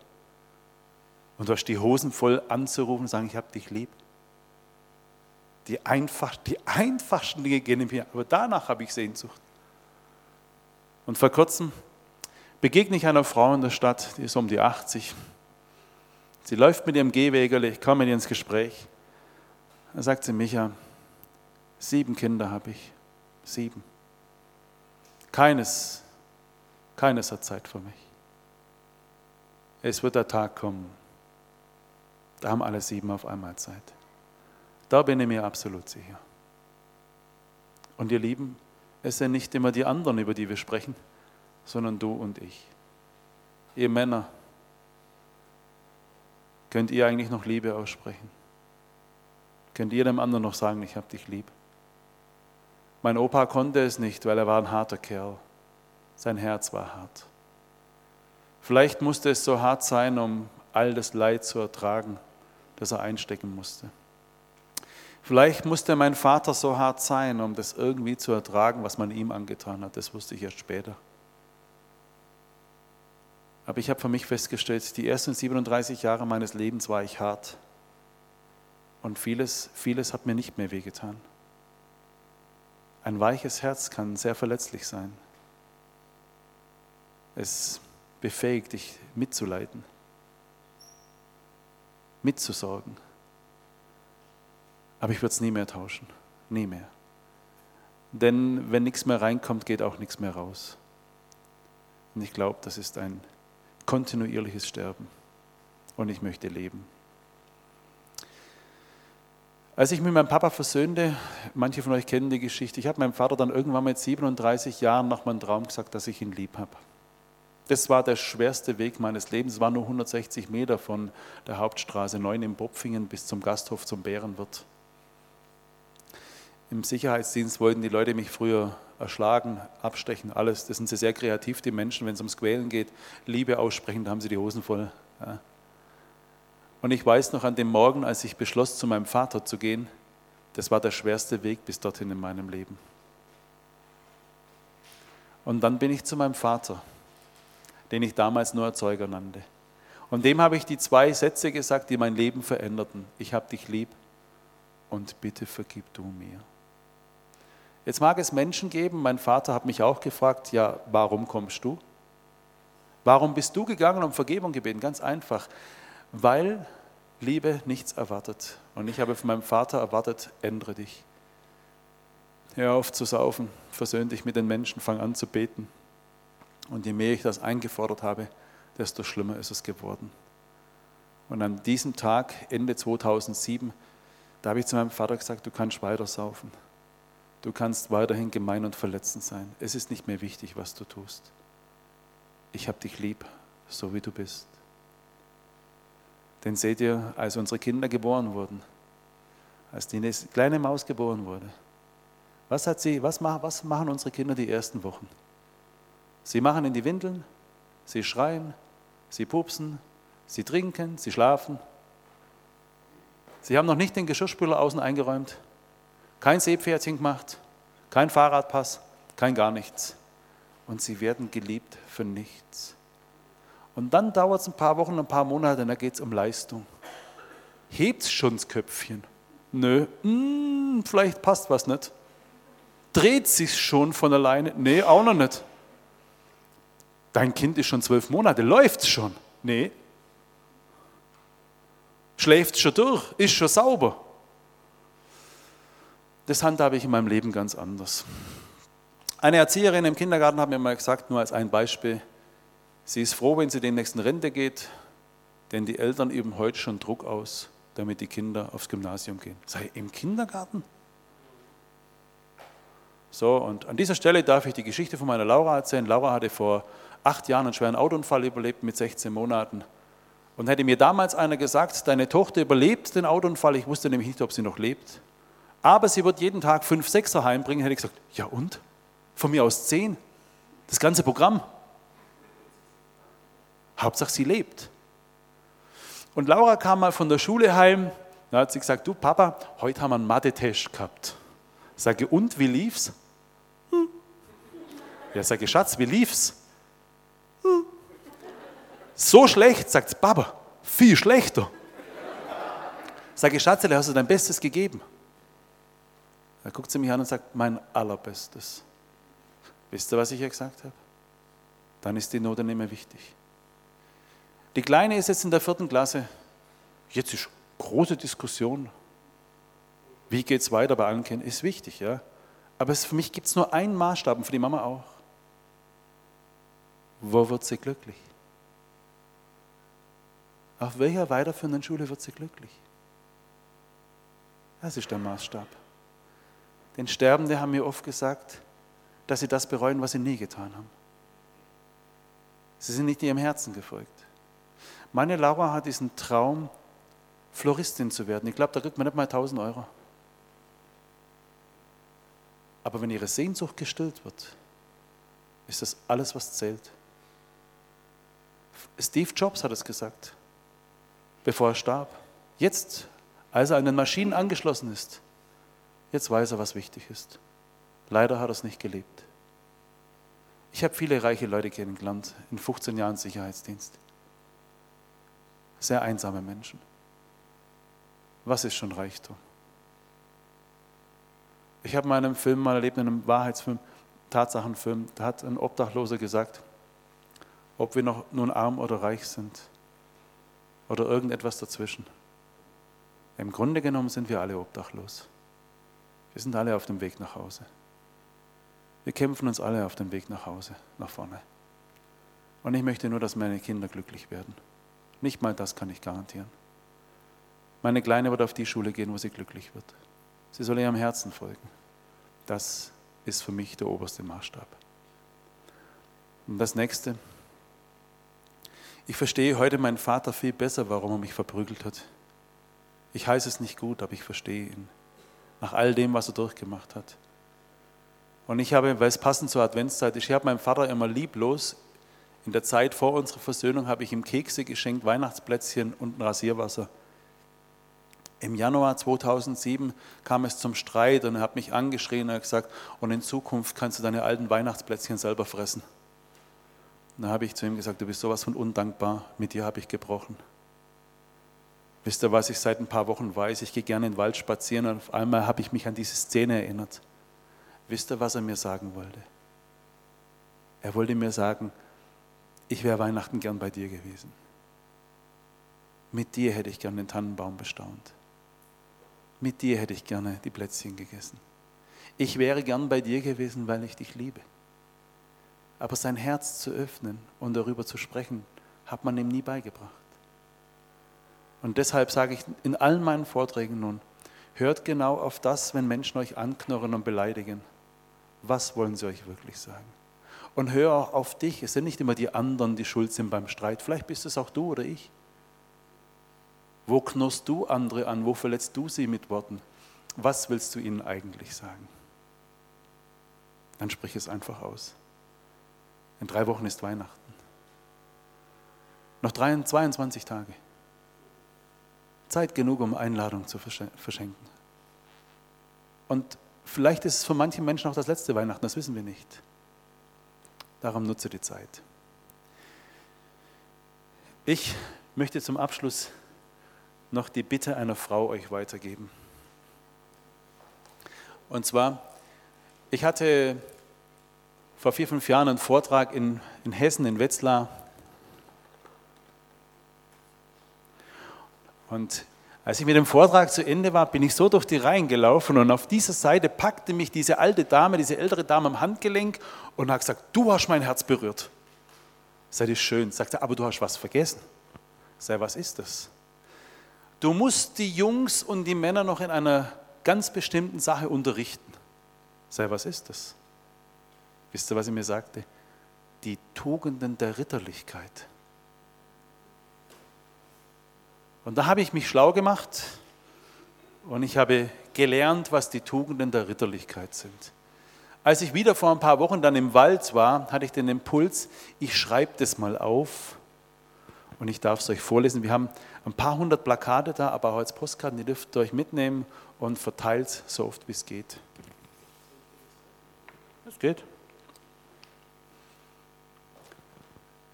Und du hast die Hosen voll anzurufen und sagen, ich habe dich lieb. Die, einfach, die einfachsten Dinge gehen mir, aber danach habe ich Sehnsucht. Und vor kurzem begegne ich einer Frau in der Stadt, die ist um die 80. Sie läuft mit ihrem Gehwägerle, ich komme mit ihr ins Gespräch. Da sagt sie, Micha, sieben Kinder habe ich. Sieben. Keines, keines hat Zeit für mich. Es wird der Tag kommen. Da haben alle sieben auf einmal Zeit. Da bin ich mir absolut sicher. Und ihr Lieben, es sind nicht immer die anderen, über die wir sprechen, sondern du und ich. Ihr Männer, könnt ihr eigentlich noch Liebe aussprechen? Könnt ihr dem anderen noch sagen, ich habe dich lieb? Mein Opa konnte es nicht, weil er war ein harter Kerl. Sein Herz war hart. Vielleicht musste es so hart sein, um all das Leid zu ertragen, das er einstecken musste. Vielleicht musste mein Vater so hart sein, um das irgendwie zu ertragen, was man ihm angetan hat. Das wusste ich erst später. Aber ich habe für mich festgestellt, die ersten 37 Jahre meines Lebens war ich hart. Und vieles, vieles hat mir nicht mehr wehgetan. Ein weiches Herz kann sehr verletzlich sein. Es befähigt dich mitzuleiden, mitzusorgen. Aber ich würde es nie mehr tauschen, nie mehr. Denn wenn nichts mehr reinkommt, geht auch nichts mehr raus. Und ich glaube, das ist ein kontinuierliches Sterben. Und ich möchte leben. Als ich mit meinem Papa versöhnte, manche von euch kennen die Geschichte, ich habe meinem Vater dann irgendwann mit 37 Jahren noch mal einen Traum gesagt, dass ich ihn lieb habe. Das war der schwerste Weg meines Lebens. Es war nur 160 Meter von der Hauptstraße 9 in Bopfingen bis zum Gasthof zum Bärenwirt. Im Sicherheitsdienst wollten die Leute mich früher erschlagen, abstechen, alles. Das sind sie sehr kreativ, die Menschen, wenn es ums Quälen geht. Liebe aussprechen, da haben sie die Hosen voll. Ja. Und ich weiß noch an dem Morgen, als ich beschloss, zu meinem Vater zu gehen, das war der schwerste Weg bis dorthin in meinem Leben. Und dann bin ich zu meinem Vater, den ich damals nur Erzeuger nannte. Und dem habe ich die zwei Sätze gesagt, die mein Leben veränderten. Ich habe dich lieb und bitte vergib du mir. Jetzt mag es Menschen geben, mein Vater hat mich auch gefragt, ja, warum kommst du? Warum bist du gegangen um Vergebung gebeten? Ganz einfach weil Liebe nichts erwartet. Und ich habe von meinem Vater erwartet, ändere dich. Hör auf zu saufen, versöhn dich mit den Menschen, fang an zu beten. Und je mehr ich das eingefordert habe, desto schlimmer ist es geworden. Und an diesem Tag, Ende 2007, da habe ich zu meinem Vater gesagt, du kannst weiter saufen. Du kannst weiterhin gemein und verletzend sein. Es ist nicht mehr wichtig, was du tust. Ich habe dich lieb, so wie du bist. Denn seht ihr, als unsere Kinder geboren wurden, als die kleine Maus geboren wurde, was, hat sie, was, was machen unsere Kinder die ersten Wochen? Sie machen in die Windeln, sie schreien, sie pupsen, sie trinken, sie schlafen. Sie haben noch nicht den Geschirrspüler außen eingeräumt, kein Seepferdchen gemacht, kein Fahrradpass, kein gar nichts. Und sie werden geliebt für nichts. Und dann dauert es ein paar Wochen, ein paar Monate, und dann geht es um Leistung. Hebt schon das Köpfchen? Nö, hm, vielleicht passt was nicht. Dreht sich schon von alleine? Nee, auch noch nicht. Dein Kind ist schon zwölf Monate, läuft es schon? Nee. Schläft schon durch? Ist schon sauber? Das handhabe ich in meinem Leben ganz anders. Eine Erzieherin im Kindergarten hat mir mal gesagt, nur als ein Beispiel, Sie ist froh, wenn sie den nächsten Rente geht, denn die Eltern üben heute schon Druck aus, damit die Kinder aufs Gymnasium gehen. Sei im Kindergarten? So, und an dieser Stelle darf ich die Geschichte von meiner Laura erzählen. Laura hatte vor acht Jahren einen schweren Autounfall überlebt mit 16 Monaten. Und hätte mir damals einer gesagt, deine Tochter überlebt den Autounfall, ich wusste nämlich nicht, ob sie noch lebt, aber sie wird jeden Tag fünf Sechser heimbringen, hätte ich gesagt, ja und? Von mir aus zehn. Das ganze Programm. Hauptsache sie lebt. Und Laura kam mal von der Schule heim, da hat sie gesagt, du Papa, heute haben wir einen Mathe-Test gehabt. Sage, und, wie lief's? Hm. Ja, sage, Schatz, wie lief's? So schlecht, sagt Papa, viel schlechter. Sage, Schatz, hast du dein Bestes gegeben? Da guckt sie mich an und sagt, mein allerbestes. Wisst ihr, was ich ihr gesagt habe? Dann ist die Note nicht mehr wichtig. Die Kleine ist jetzt in der vierten Klasse. Jetzt ist große Diskussion. Wie geht es weiter bei allen Kindern? Ist wichtig, ja. Aber für mich gibt es nur einen Maßstab und für die Mama auch. Wo wird sie glücklich? Auf welcher weiterführenden Schule wird sie glücklich? Das ist der Maßstab. Denn Sterbende haben mir oft gesagt, dass sie das bereuen, was sie nie getan haben. Sie sind nicht ihrem Herzen gefolgt. Meine Laura hat diesen Traum, Floristin zu werden. Ich glaube, da kriegt man nicht mal 1000 Euro. Aber wenn ihre Sehnsucht gestillt wird, ist das alles, was zählt. Steve Jobs hat es gesagt, bevor er starb. Jetzt, als er an den Maschinen angeschlossen ist, Jetzt weiß er, was wichtig ist. Leider hat er es nicht gelebt. Ich habe viele reiche Leute kennengelernt in 15 Jahren Sicherheitsdienst. Sehr einsame Menschen. Was ist schon Reichtum? Ich habe in einem Film mal erlebt, in einem Wahrheitsfilm, Tatsachenfilm, da hat ein Obdachloser gesagt, ob wir noch nun arm oder reich sind oder irgendetwas dazwischen. Im Grunde genommen sind wir alle obdachlos. Wir sind alle auf dem Weg nach Hause. Wir kämpfen uns alle auf dem Weg nach Hause, nach vorne. Und ich möchte nur, dass meine Kinder glücklich werden. Nicht mal das kann ich garantieren. Meine Kleine wird auf die Schule gehen, wo sie glücklich wird. Sie soll ihrem Herzen folgen. Das ist für mich der oberste Maßstab. Und das nächste. Ich verstehe heute meinen Vater viel besser, warum er mich verprügelt hat. Ich heiße es nicht gut, aber ich verstehe ihn. Nach all dem, was er durchgemacht hat. Und ich habe, weil es passend zur Adventszeit ist, ich habe meinem Vater immer lieblos, in der Zeit vor unserer Versöhnung habe ich ihm Kekse geschenkt, Weihnachtsplätzchen und ein Rasierwasser. Im Januar 2007 kam es zum Streit und er hat mich angeschrien und gesagt, und in Zukunft kannst du deine alten Weihnachtsplätzchen selber fressen. Und dann habe ich zu ihm gesagt, du bist sowas von undankbar, mit dir habe ich gebrochen. Wisst ihr, was ich seit ein paar Wochen weiß? Ich gehe gerne in den Wald spazieren und auf einmal habe ich mich an diese Szene erinnert. Wisst ihr, was er mir sagen wollte? Er wollte mir sagen, ich wäre Weihnachten gern bei dir gewesen. Mit dir hätte ich gern den Tannenbaum bestaunt. Mit dir hätte ich gerne die Plätzchen gegessen. Ich wäre gern bei dir gewesen, weil ich dich liebe. Aber sein Herz zu öffnen und darüber zu sprechen, hat man ihm nie beigebracht. Und deshalb sage ich in allen meinen Vorträgen nun, hört genau auf das, wenn Menschen euch anknurren und beleidigen. Was wollen sie euch wirklich sagen? Und hör auch auf dich. Es sind nicht immer die anderen, die schuld sind beim Streit. Vielleicht bist es auch du oder ich. Wo knurrst du andere an? Wo verletzt du sie mit Worten? Was willst du ihnen eigentlich sagen? Dann sprich es einfach aus. In drei Wochen ist Weihnachten. Noch 22 Tage. Zeit genug, um Einladung zu verschenken. Und vielleicht ist es für manche Menschen auch das letzte Weihnachten, das wissen wir nicht. Darum nutze die Zeit. Ich möchte zum Abschluss noch die Bitte einer Frau euch weitergeben. Und zwar, ich hatte vor vier, fünf Jahren einen Vortrag in, in Hessen, in Wetzlar. Und als ich mit dem Vortrag zu Ende war, bin ich so durch die Reihen gelaufen und auf dieser Seite packte mich diese alte Dame, diese ältere Dame am Handgelenk und hat gesagt, du hast mein Herz berührt. Sei das schön. Sagte, aber du hast was vergessen. Sei, was ist das? Du musst die Jungs und die Männer noch in einer ganz bestimmten Sache unterrichten. Sei, was ist das? Wisst ihr, was er mir sagte? Die Tugenden der Ritterlichkeit. Und da habe ich mich schlau gemacht und ich habe gelernt, was die Tugenden der Ritterlichkeit sind. Als ich wieder vor ein paar Wochen dann im Wald war, hatte ich den Impuls, ich schreibe das mal auf und ich darf es euch vorlesen. Wir haben ein paar hundert Plakate da, aber auch als Postkarten, die dürft ihr euch mitnehmen und verteilt so oft wie es geht. Es geht.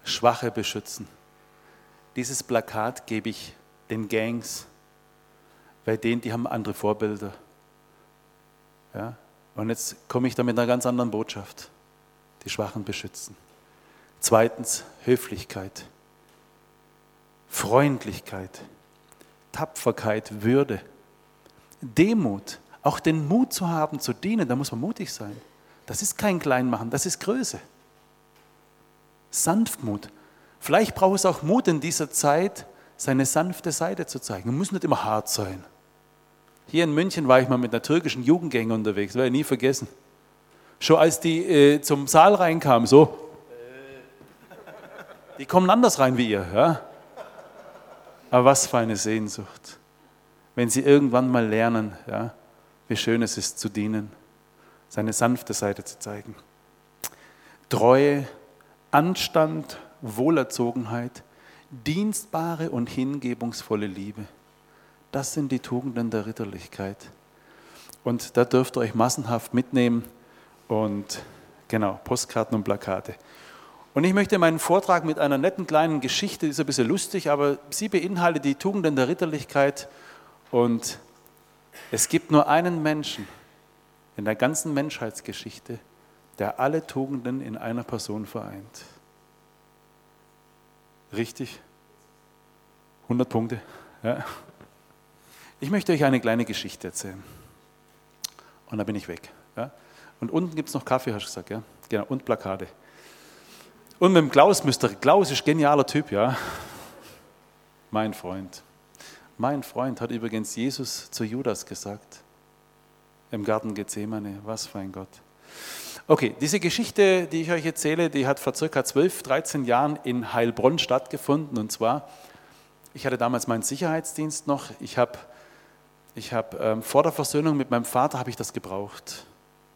Schwache beschützen. Dieses Plakat gebe ich den Gangs, bei denen, die haben andere Vorbilder. Ja? Und jetzt komme ich da mit einer ganz anderen Botschaft. Die Schwachen beschützen. Zweitens Höflichkeit. Freundlichkeit, Tapferkeit, Würde, Demut, auch den Mut zu haben, zu dienen, da muss man mutig sein. Das ist kein Kleinmachen, das ist Größe. Sanftmut. Vielleicht braucht es auch Mut in dieser Zeit, seine sanfte Seite zu zeigen. Man muss nicht immer hart sein. Hier in München war ich mal mit einer türkischen Jugendgänge unterwegs, das werde ich nie vergessen. Schon als die äh, zum Saal reinkamen, so, die kommen anders rein wie ihr. Ja? Aber was für eine Sehnsucht, wenn sie irgendwann mal lernen, ja, wie schön es ist zu dienen, seine sanfte Seite zu zeigen. Treue, Anstand, Wohlerzogenheit, dienstbare und hingebungsvolle Liebe. Das sind die Tugenden der Ritterlichkeit. Und da dürft ihr euch massenhaft mitnehmen und genau, Postkarten und Plakate. Und ich möchte meinen Vortrag mit einer netten kleinen Geschichte, die ist ein bisschen lustig, aber sie beinhaltet die Tugenden der Ritterlichkeit. Und es gibt nur einen Menschen in der ganzen Menschheitsgeschichte, der alle Tugenden in einer Person vereint. Richtig? 100 Punkte. Ja. Ich möchte euch eine kleine Geschichte erzählen. Und dann bin ich weg. Ja. Und unten gibt es noch Kaffee, hast du gesagt, ja? Genau, und Plakate. Und mit dem Klaus müsst ihr, Klaus ist genialer Typ, ja. Mein Freund. Mein Freund hat übrigens Jesus zu Judas gesagt. Im Garten Gethsemane. Was für ein Gott. Okay, diese Geschichte, die ich euch erzähle, die hat vor circa 12, 13 Jahren in Heilbronn stattgefunden. Und zwar, ich hatte damals meinen Sicherheitsdienst noch. Ich habe ich hab, ähm, vor der Versöhnung mit meinem Vater habe ich das gebraucht.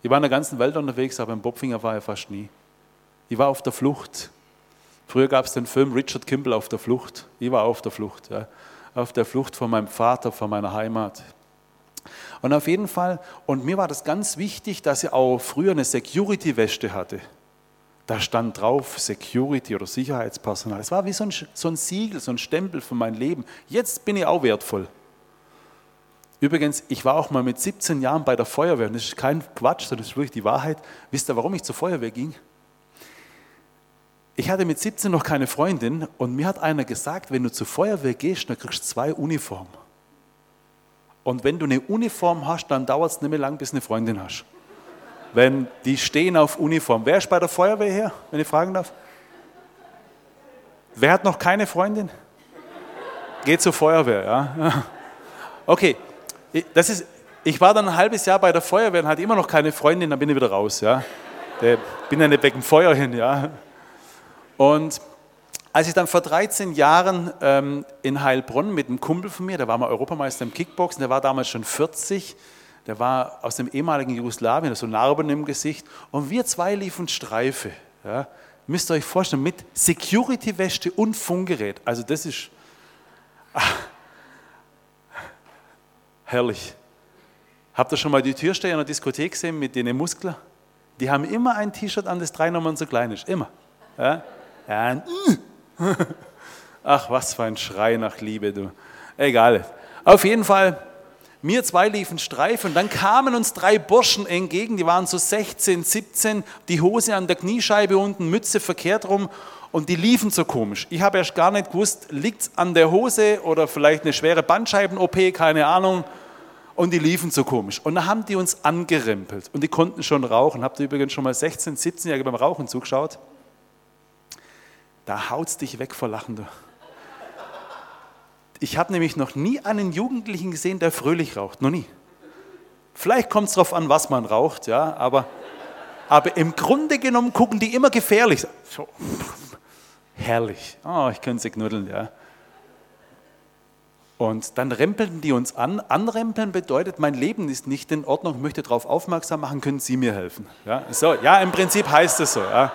Ich war in der ganzen Welt unterwegs, aber im Bobfinger war er fast nie. Ich war auf der Flucht. Früher gab es den Film Richard Kimball auf der Flucht. Ich war auf der Flucht. Ja. Auf der Flucht von meinem Vater, von meiner Heimat. Und auf jeden Fall, und mir war das ganz wichtig, dass ich auch früher eine Security-Weste hatte. Da stand drauf Security oder Sicherheitspersonal. Es war wie so ein, so ein Siegel, so ein Stempel für mein Leben. Jetzt bin ich auch wertvoll. Übrigens, ich war auch mal mit 17 Jahren bei der Feuerwehr. Und das ist kein Quatsch, sondern das ist wirklich die Wahrheit. Wisst ihr, warum ich zur Feuerwehr ging? Ich hatte mit 17 noch keine Freundin und mir hat einer gesagt, wenn du zur Feuerwehr gehst, dann kriegst du zwei Uniformen. Und wenn du eine Uniform hast, dann dauert es nicht mehr lang, bis du eine Freundin hast. Wenn die stehen auf Uniform. Wer ist bei der Feuerwehr her, wenn ich fragen darf? Wer hat noch keine Freundin? Geht zur Feuerwehr, ja. Okay, das ist, ich war dann ein halbes Jahr bei der Feuerwehr und hatte immer noch keine Freundin, dann bin ich wieder raus, ja. Bin ja nicht wegen Feuer hin, ja. Und als ich dann vor 13 Jahren ähm, in Heilbronn mit einem Kumpel von mir, der war mal Europameister im Kickboxen, der war damals schon 40, der war aus dem ehemaligen Jugoslawien, so Narben im Gesicht, und wir zwei liefen Streife. Ja. Müsst ihr euch vorstellen, mit Security-Weste und Funkgerät. Also das ist ach, herrlich. Habt ihr schon mal die Türsteher in der Diskothek gesehen mit den Muskeln? Die haben immer ein T-Shirt an, das drei Nummern so klein ist. Immer. Ja? Ja, ach, was für ein Schrei nach Liebe, du. Egal. Auf jeden Fall, mir zwei liefen Streif und dann kamen uns drei Burschen entgegen, die waren so 16, 17, die Hose an der Kniescheibe unten, Mütze verkehrt rum und die liefen so komisch. Ich habe erst gar nicht gewusst, liegt es an der Hose oder vielleicht eine schwere Bandscheiben-OP, keine Ahnung. Und die liefen so komisch. Und dann haben die uns angerempelt und die konnten schon rauchen. Habt ihr übrigens schon mal 16, 17-Jährige beim Rauchen zugeschaut? Da haut's dich weg vor Lachen. Du. Ich habe nämlich noch nie einen Jugendlichen gesehen, der fröhlich raucht. Noch nie. Vielleicht kommt es darauf an, was man raucht, ja, aber, aber im Grunde genommen gucken die immer gefährlich. So, herrlich. Oh, ich könnte sie knuddeln, ja. Und dann rempelten die uns an. Anrempeln bedeutet, mein Leben ist nicht in Ordnung, ich möchte darauf aufmerksam machen, können Sie mir helfen? Ja, so, ja im Prinzip heißt es so. Ja.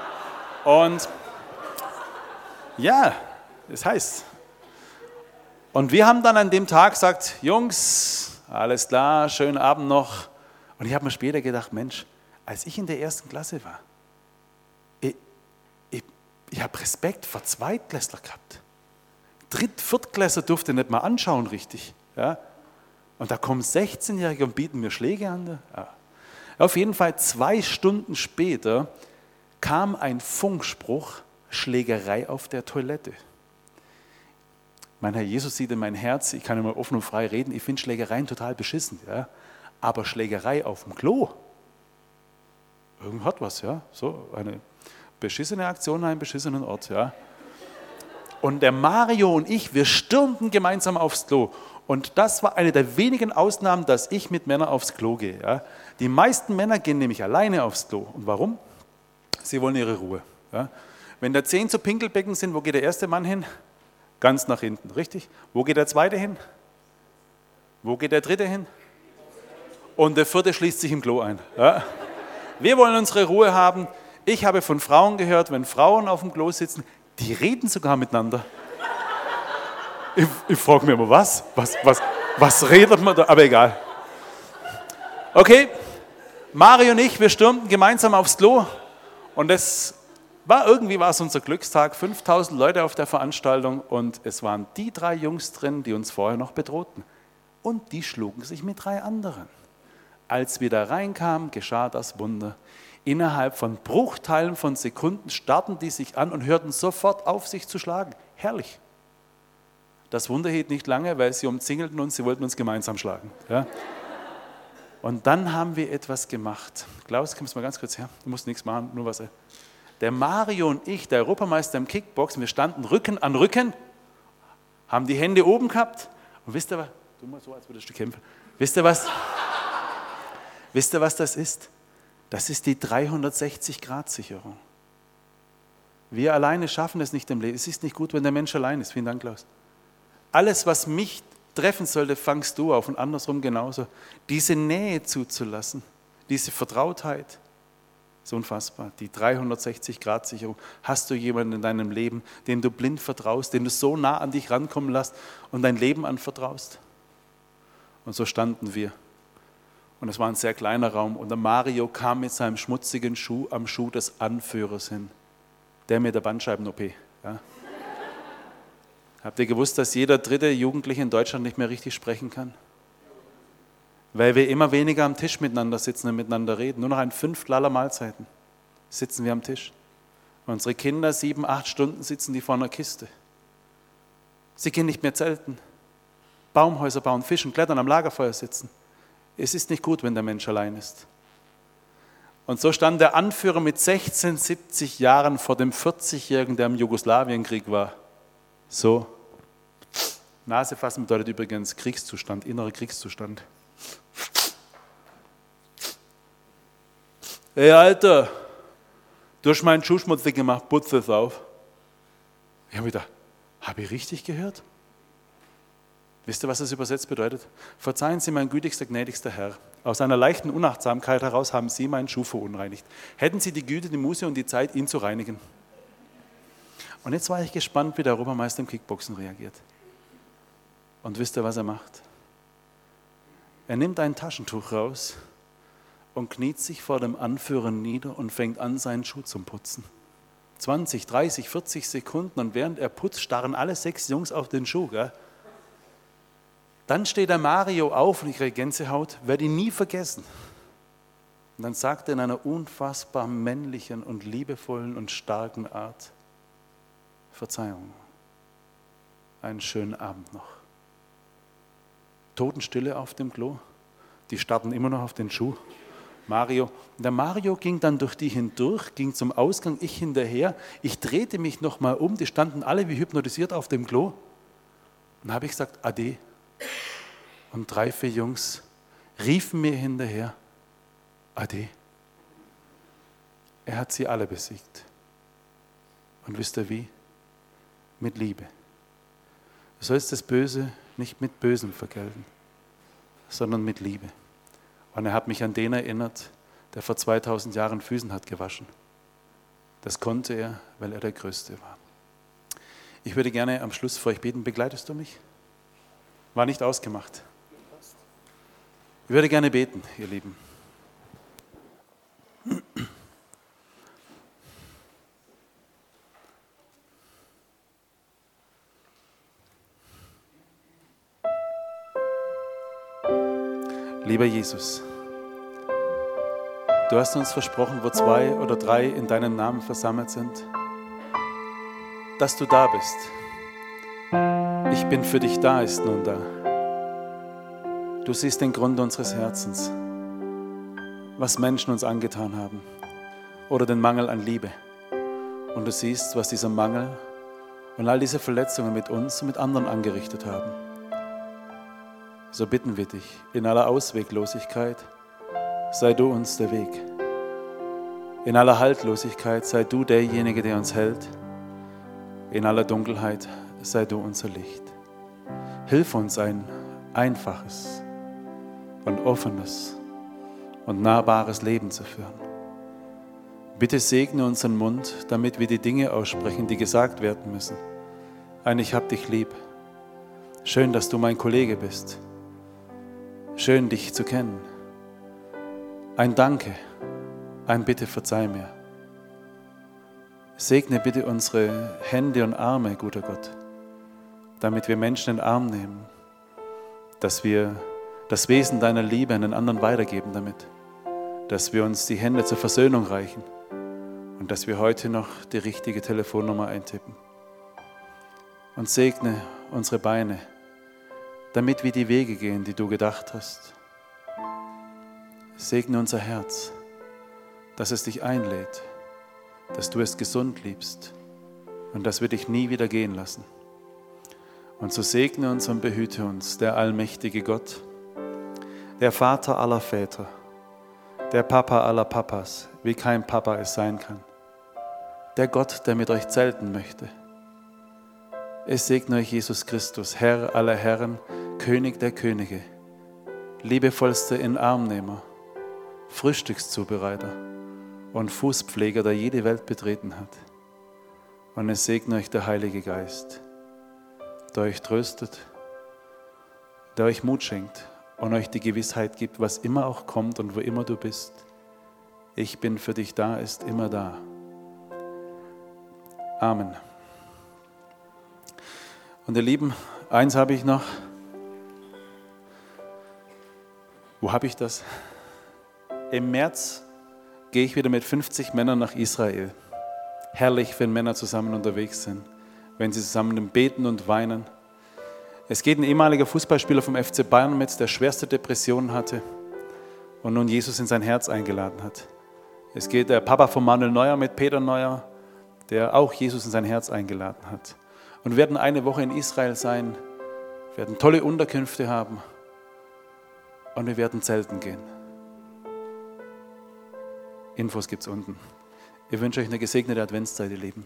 Und ja, das heißt. Und wir haben dann an dem Tag gesagt, Jungs, alles klar, schönen Abend noch. Und ich habe mir später gedacht, Mensch, als ich in der ersten Klasse war, ich, ich, ich habe Respekt vor Zweitklässler gehabt. Dritt-, Viertklässler durfte nicht mal anschauen richtig. Ja? Und da kommen 16-Jährige und bieten mir Schläge an. Ja. Auf jeden Fall zwei Stunden später kam ein Funkspruch, Schlägerei auf der Toilette. Mein Herr Jesus sieht in mein Herz, ich kann immer offen und frei reden, ich finde Schlägereien total beschissen, ja. Aber Schlägerei auf dem Klo, irgend hat was, ja. So eine beschissene Aktion an einem beschissenen Ort, ja. Und der Mario und ich, wir stürmten gemeinsam aufs Klo. Und das war eine der wenigen Ausnahmen, dass ich mit Männern aufs Klo gehe. Ja. Die meisten Männer gehen nämlich alleine aufs Klo. Und warum? Sie wollen ihre Ruhe. Ja. Wenn da zehn zu Pinkelbecken sind, wo geht der erste Mann hin? Ganz nach hinten, richtig? Wo geht der zweite hin? Wo geht der dritte hin? Und der vierte schließt sich im Klo ein. Ja? Wir wollen unsere Ruhe haben. Ich habe von Frauen gehört, wenn Frauen auf dem Klo sitzen, die reden sogar miteinander. Ich, ich frage mich immer, was? Was, was? was redet man da? Aber egal. Okay, Mario und ich, wir stürmten gemeinsam aufs Klo und es war irgendwie war es unser Glückstag, 5000 Leute auf der Veranstaltung und es waren die drei Jungs drin, die uns vorher noch bedrohten. Und die schlugen sich mit drei anderen. Als wir da reinkamen, geschah das Wunder. Innerhalb von Bruchteilen von Sekunden starrten die sich an und hörten sofort auf, sich zu schlagen. Herrlich. Das Wunder hielt nicht lange, weil sie umzingelten uns, sie wollten uns gemeinsam schlagen. Ja? Und dann haben wir etwas gemacht. Klaus, kommst du mal ganz kurz her? Du musst nichts machen, nur was. Der Mario und ich, der Europameister im Kickboxen, wir standen Rücken an Rücken, haben die Hände oben gehabt. Und wisst ihr was? Tu mal so, als würdest du kämpfen. Wisst ihr was? wisst ihr, was das ist? Das ist die 360-Grad-Sicherung. Wir alleine schaffen es nicht im Leben. Es ist nicht gut, wenn der Mensch allein ist. Vielen Dank, Klaus. Alles, was mich treffen sollte, fangst du auf und andersrum genauso. Diese Nähe zuzulassen, diese Vertrautheit, ist unfassbar. Die 360-Grad-Sicherung. Hast du jemanden in deinem Leben, dem du blind vertraust, den du so nah an dich rankommen lässt und dein Leben anvertraust? Und so standen wir. Und es war ein sehr kleiner Raum. Und der Mario kam mit seinem schmutzigen Schuh am Schuh des Anführers hin. Der mit der Bandscheiben-OP. Ja. Habt ihr gewusst, dass jeder dritte Jugendliche in Deutschland nicht mehr richtig sprechen kann? Weil wir immer weniger am Tisch miteinander sitzen und miteinander reden. Nur noch ein Fünftel aller Mahlzeiten sitzen wir am Tisch. Unsere Kinder, sieben, acht Stunden sitzen die vor einer Kiste. Sie gehen nicht mehr zelten, Baumhäuser bauen, fischen, klettern, am Lagerfeuer sitzen. Es ist nicht gut, wenn der Mensch allein ist. Und so stand der Anführer mit 16, 70 Jahren vor dem 40-Jährigen, der im Jugoslawienkrieg war. So. Nase fassen bedeutet übrigens Kriegszustand, innerer Kriegszustand. Ey, Alter, du hast meinen Schuh schmutzig gemacht, putze es auf. Ich habe gedacht, habe ich richtig gehört? Wisst ihr, was das übersetzt bedeutet? Verzeihen Sie, mein gütigster, gnädigster Herr. Aus einer leichten Unachtsamkeit heraus haben Sie meinen Schuh verunreinigt. Hätten Sie die Güte, die Muße und die Zeit, ihn zu reinigen. Und jetzt war ich gespannt, wie der Europameister im Kickboxen reagiert. Und wisst ihr, was er macht? Er nimmt ein Taschentuch raus und kniet sich vor dem Anführer nieder und fängt an, seinen Schuh zu putzen. 20, 30, 40 Sekunden und während er putzt, starren alle sechs Jungs auf den Schuh. Gell? Dann steht der Mario auf und ich kriege Gänsehaut, werde ihn nie vergessen. Und dann sagt er in einer unfassbar männlichen und liebevollen und starken Art, Verzeihung, einen schönen Abend noch. Totenstille auf dem Klo, die starten immer noch auf den Schuh. Mario. Der Mario ging dann durch die hindurch, ging zum Ausgang, ich hinterher. Ich drehte mich nochmal um, die standen alle wie hypnotisiert auf dem Klo. Und dann habe ich gesagt, Ade. Und drei, vier Jungs riefen mir hinterher, Ade. Er hat sie alle besiegt. Und wisst ihr wie? Mit Liebe. Du sollst das Böse nicht mit Bösem vergelten, sondern mit Liebe. Und er hat mich an den erinnert, der vor 2000 Jahren Füßen hat gewaschen. Das konnte er, weil er der Größte war. Ich würde gerne am Schluss vor euch beten. Begleitest du mich? War nicht ausgemacht. Ich würde gerne beten, ihr Lieben. Lieber Jesus, du hast uns versprochen, wo zwei oder drei in deinem Namen versammelt sind, dass du da bist. Ich bin für dich da, ist nun da. Du siehst den Grund unseres Herzens, was Menschen uns angetan haben oder den Mangel an Liebe. Und du siehst, was dieser Mangel und all diese Verletzungen mit uns und mit anderen angerichtet haben so bitten wir dich, in aller Ausweglosigkeit sei du uns der Weg. In aller Haltlosigkeit sei du derjenige, der uns hält. In aller Dunkelheit sei du unser Licht. Hilf uns ein einfaches und offenes und nahbares Leben zu führen. Bitte segne unseren Mund, damit wir die Dinge aussprechen, die gesagt werden müssen. Ein Ich hab dich lieb. Schön, dass du mein Kollege bist. Schön, dich zu kennen. ein Danke, ein Bitte verzeih mir. Segne bitte unsere Hände und Arme, guter Gott, damit wir Menschen in den Arm nehmen, dass wir das Wesen deiner Liebe an den anderen weitergeben damit, dass wir uns die Hände zur Versöhnung reichen und dass wir heute noch die richtige Telefonnummer eintippen. Und segne unsere Beine, damit wir die Wege gehen, die du gedacht hast. Segne unser Herz, dass es dich einlädt, dass du es gesund liebst und dass wir dich nie wieder gehen lassen. Und so segne uns und behüte uns der allmächtige Gott, der Vater aller Väter, der Papa aller Papas, wie kein Papa es sein kann, der Gott, der mit euch zelten möchte. Es segne euch Jesus Christus, Herr aller Herren, König der Könige, liebevollster Inarmnehmer, Frühstückszubereiter und Fußpfleger, der jede Welt betreten hat. Und es segne euch der Heilige Geist, der euch tröstet, der euch Mut schenkt und euch die Gewissheit gibt, was immer auch kommt und wo immer du bist. Ich bin für dich da, ist immer da. Amen. Und ihr Lieben, eins habe ich noch. Wo habe ich das? Im März gehe ich wieder mit 50 Männern nach Israel. Herrlich, wenn Männer zusammen unterwegs sind, wenn sie zusammen beten und weinen. Es geht ein ehemaliger Fußballspieler vom FC Bayern mit, der schwerste Depressionen hatte und nun Jesus in sein Herz eingeladen hat. Es geht der Papa von Manuel Neuer mit, Peter Neuer, der auch Jesus in sein Herz eingeladen hat. Und werden eine Woche in Israel sein, werden tolle Unterkünfte haben und wir werden zelten gehen. Infos gibt es unten. Ich wünsche euch eine gesegnete Adventszeit, ihr Lieben.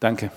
Danke.